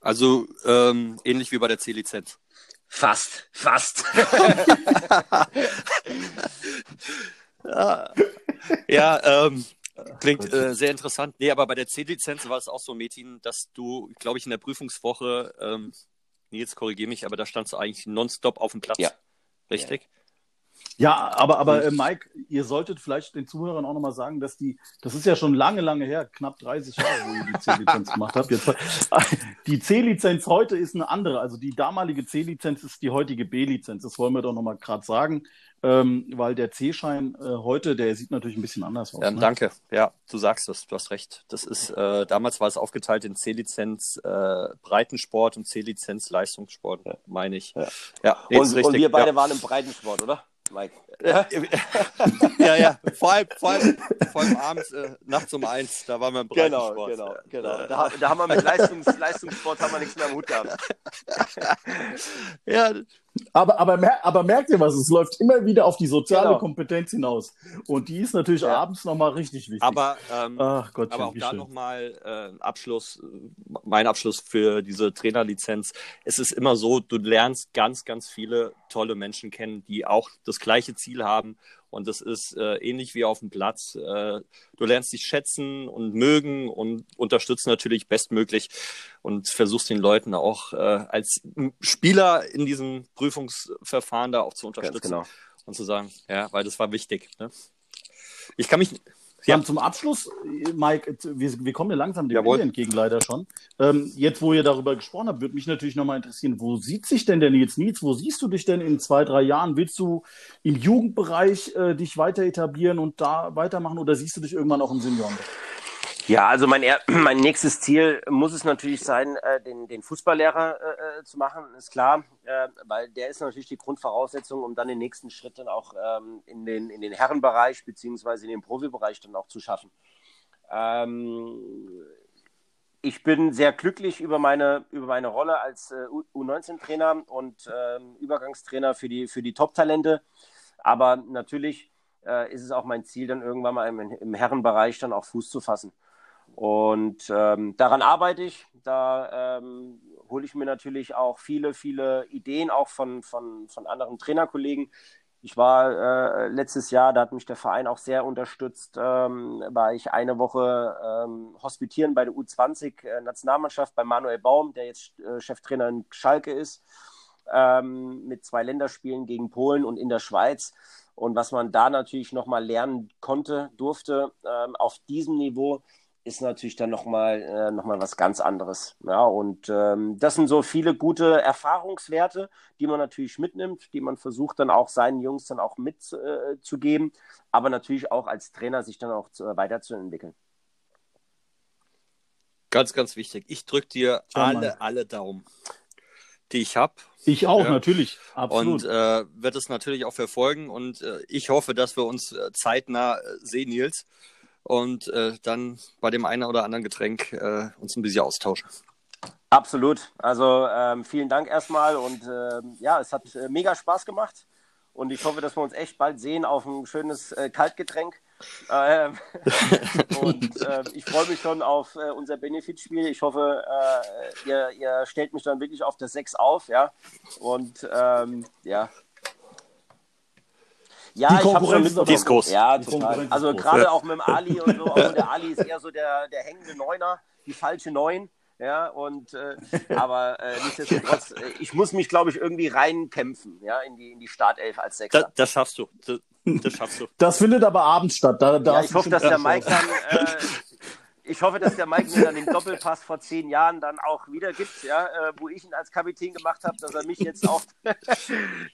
Also ähm, ähnlich wie bei der C-Lizenz. Fast, fast. ja, ja ähm, klingt äh, sehr interessant. Nee, aber bei der C-Lizenz war es auch so, Metin, dass du, glaube ich, in der Prüfungswoche, ähm, Nils, korrigiere mich, aber da standst du eigentlich nonstop auf dem Platz. Ja. Richtig? Ja. Ja, aber, aber äh, Mike, ihr solltet vielleicht den Zuhörern auch nochmal sagen, dass die, das ist ja schon lange, lange her, knapp 30 Jahre, wo ihr die C-Lizenz gemacht habt. Jetzt, die C-Lizenz heute ist eine andere. Also die damalige C-Lizenz ist die heutige B-Lizenz. Das wollen wir doch nochmal gerade sagen. Ähm, weil der C-Schein äh, heute, der sieht natürlich ein bisschen anders aus. Ja, ne? Danke. Ja, du sagst es, du hast recht. Das ist, äh, damals war es aufgeteilt in C-Lizenz äh, Breitensport und C-Lizenz Leistungssport, ja. meine ich. Ja, ja nee, und, und, wir beide waren im Breitensport, oder? Mike. Ja, ja, ja. Vor, allem, vor, allem, vor allem abends, äh, nachts um eins, da waren wir im genau, Breitensport. Genau, genau, genau. Da, da haben wir mit Leistungs, Leistungssport haben wir nichts mehr am Hut gehabt. ja, aber, aber, mer aber merkt ihr was? Es läuft immer wieder auf die soziale genau. Kompetenz hinaus. Und die ist natürlich ja. abends nochmal richtig wichtig. Aber, ähm, Ach Gott, aber auch da nochmal äh, Abschluss, mein Abschluss für diese Trainerlizenz. Es ist immer so, du lernst ganz, ganz viele tolle Menschen kennen, die auch das gleiche Ziel haben und das ist äh, ähnlich wie auf dem Platz. Äh, du lernst dich schätzen und mögen und unterstützt natürlich bestmöglich und versuchst den Leuten auch äh, als Spieler in diesem Prüfungsverfahren da auch zu unterstützen genau. und zu sagen, ja, weil das war wichtig. Ne? Ich kann mich ja. zum Abschluss, Mike, wir, wir kommen ja langsam dem Jawohl. Ende entgegen leider schon. Ähm, jetzt, wo ihr darüber gesprochen habt, würde mich natürlich nochmal interessieren, wo sieht sich denn der Nils Nietz? Wo siehst du dich denn in zwei, drei Jahren? Willst du im Jugendbereich äh, dich weiter etablieren und da weitermachen oder siehst du dich irgendwann auch im Seniorenbereich? Ja, also mein, mein nächstes Ziel muss es natürlich sein, äh, den, den Fußballlehrer äh, äh, zu machen, ist klar, äh, weil der ist natürlich die Grundvoraussetzung, um dann den nächsten Schritt dann auch ähm, in, den, in den Herrenbereich beziehungsweise in den Profibereich dann auch zu schaffen. Ähm, ich bin sehr glücklich über meine, über meine Rolle als äh, U19-Trainer und ähm, Übergangstrainer für die, für die Top-Talente. Aber natürlich äh, ist es auch mein Ziel, dann irgendwann mal im, im Herrenbereich dann auch Fuß zu fassen. Und ähm, daran arbeite ich. Da ähm, hole ich mir natürlich auch viele, viele Ideen auch von, von, von anderen Trainerkollegen. Ich war äh, letztes Jahr, da hat mich der Verein auch sehr unterstützt, ähm, war ich eine Woche ähm, hospitieren bei der U20-Nationalmannschaft bei Manuel Baum, der jetzt äh, Cheftrainer in Schalke ist, ähm, mit zwei Länderspielen gegen Polen und in der Schweiz. Und was man da natürlich nochmal lernen konnte, durfte, ähm, auf diesem Niveau, ist natürlich dann nochmal äh, noch was ganz anderes. Ja, und ähm, das sind so viele gute Erfahrungswerte, die man natürlich mitnimmt, die man versucht dann auch seinen Jungs dann auch mitzugeben, äh, aber natürlich auch als Trainer sich dann auch zu, äh, weiterzuentwickeln. Ganz, ganz wichtig. Ich drücke dir ja, alle, Mann. alle Daumen, die ich habe. Ich auch, ja. natürlich. Absolut. Und äh, wird es natürlich auch verfolgen. Und äh, ich hoffe, dass wir uns äh, zeitnah sehen, Nils und äh, dann bei dem einen oder anderen Getränk äh, uns ein bisschen austauschen. Absolut. Also ähm, vielen Dank erstmal und äh, ja, es hat äh, mega Spaß gemacht und ich hoffe, dass wir uns echt bald sehen auf ein schönes äh, Kaltgetränk. Ähm, und äh, ich freue mich schon auf unser Benefitspiel. Ich hoffe, ihr, ihr, stellt mich dann wirklich auf der 6 auf, ja. Und ähm, ja, ja, die ich habe schon mitbekommen. Die ist groß. Ja, total. Also gerade ja. auch mit dem Ali und so. Also der Ali ist eher so der, der hängende Neuner, die falsche Neun. Ja, und äh, aber äh, nichtsdestotrotz, äh, ich muss mich, glaube ich, irgendwie reinkämpfen, ja, in die, in die Startelf als Sechser. Das, das schaffst du. Das, das, schaffst du. Das findet aber abends statt. Da, da ja, ich hoffe, dass der Mike dann äh, ich hoffe, dass der Mike mir dann den Doppelpass vor zehn Jahren dann auch wieder gibt, ja, äh, wo ich ihn als Kapitän gemacht habe, dass er mich jetzt auch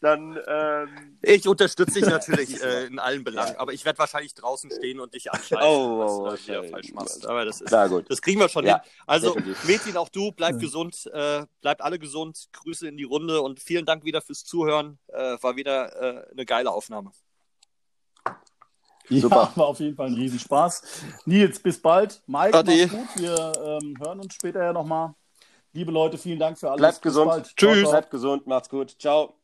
dann. Ähm, ich unterstütze dich natürlich äh, in allen Belangen, ja. aber ich werde wahrscheinlich draußen stehen und dich anschleichen, oh, was du falsch machst. Aber das ist, Na gut. das kriegen wir schon ja, hin. Also, Metin, auch du, bleib gesund, äh, bleibt alle gesund, Grüße in die Runde und vielen Dank wieder fürs Zuhören. Äh, war wieder äh, eine geile Aufnahme. Ja, Super. war auf jeden Fall ein Riesenspaß. Nils, bis bald. Mike, mach's gut. Wir ähm, hören uns später ja nochmal. Liebe Leute, vielen Dank für alles. Bleibt bis gesund. Bald. Tschüss. Ciao, Bleibt gesund. Macht's gut. Ciao.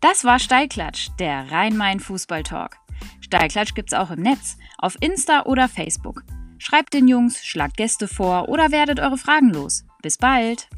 Das war Steilklatsch, der Rhein-Main-Fußball-Talk. Steilklatsch gibt's auch im Netz, auf Insta oder Facebook. Schreibt den Jungs, schlagt Gäste vor oder werdet eure Fragen los. Bis bald!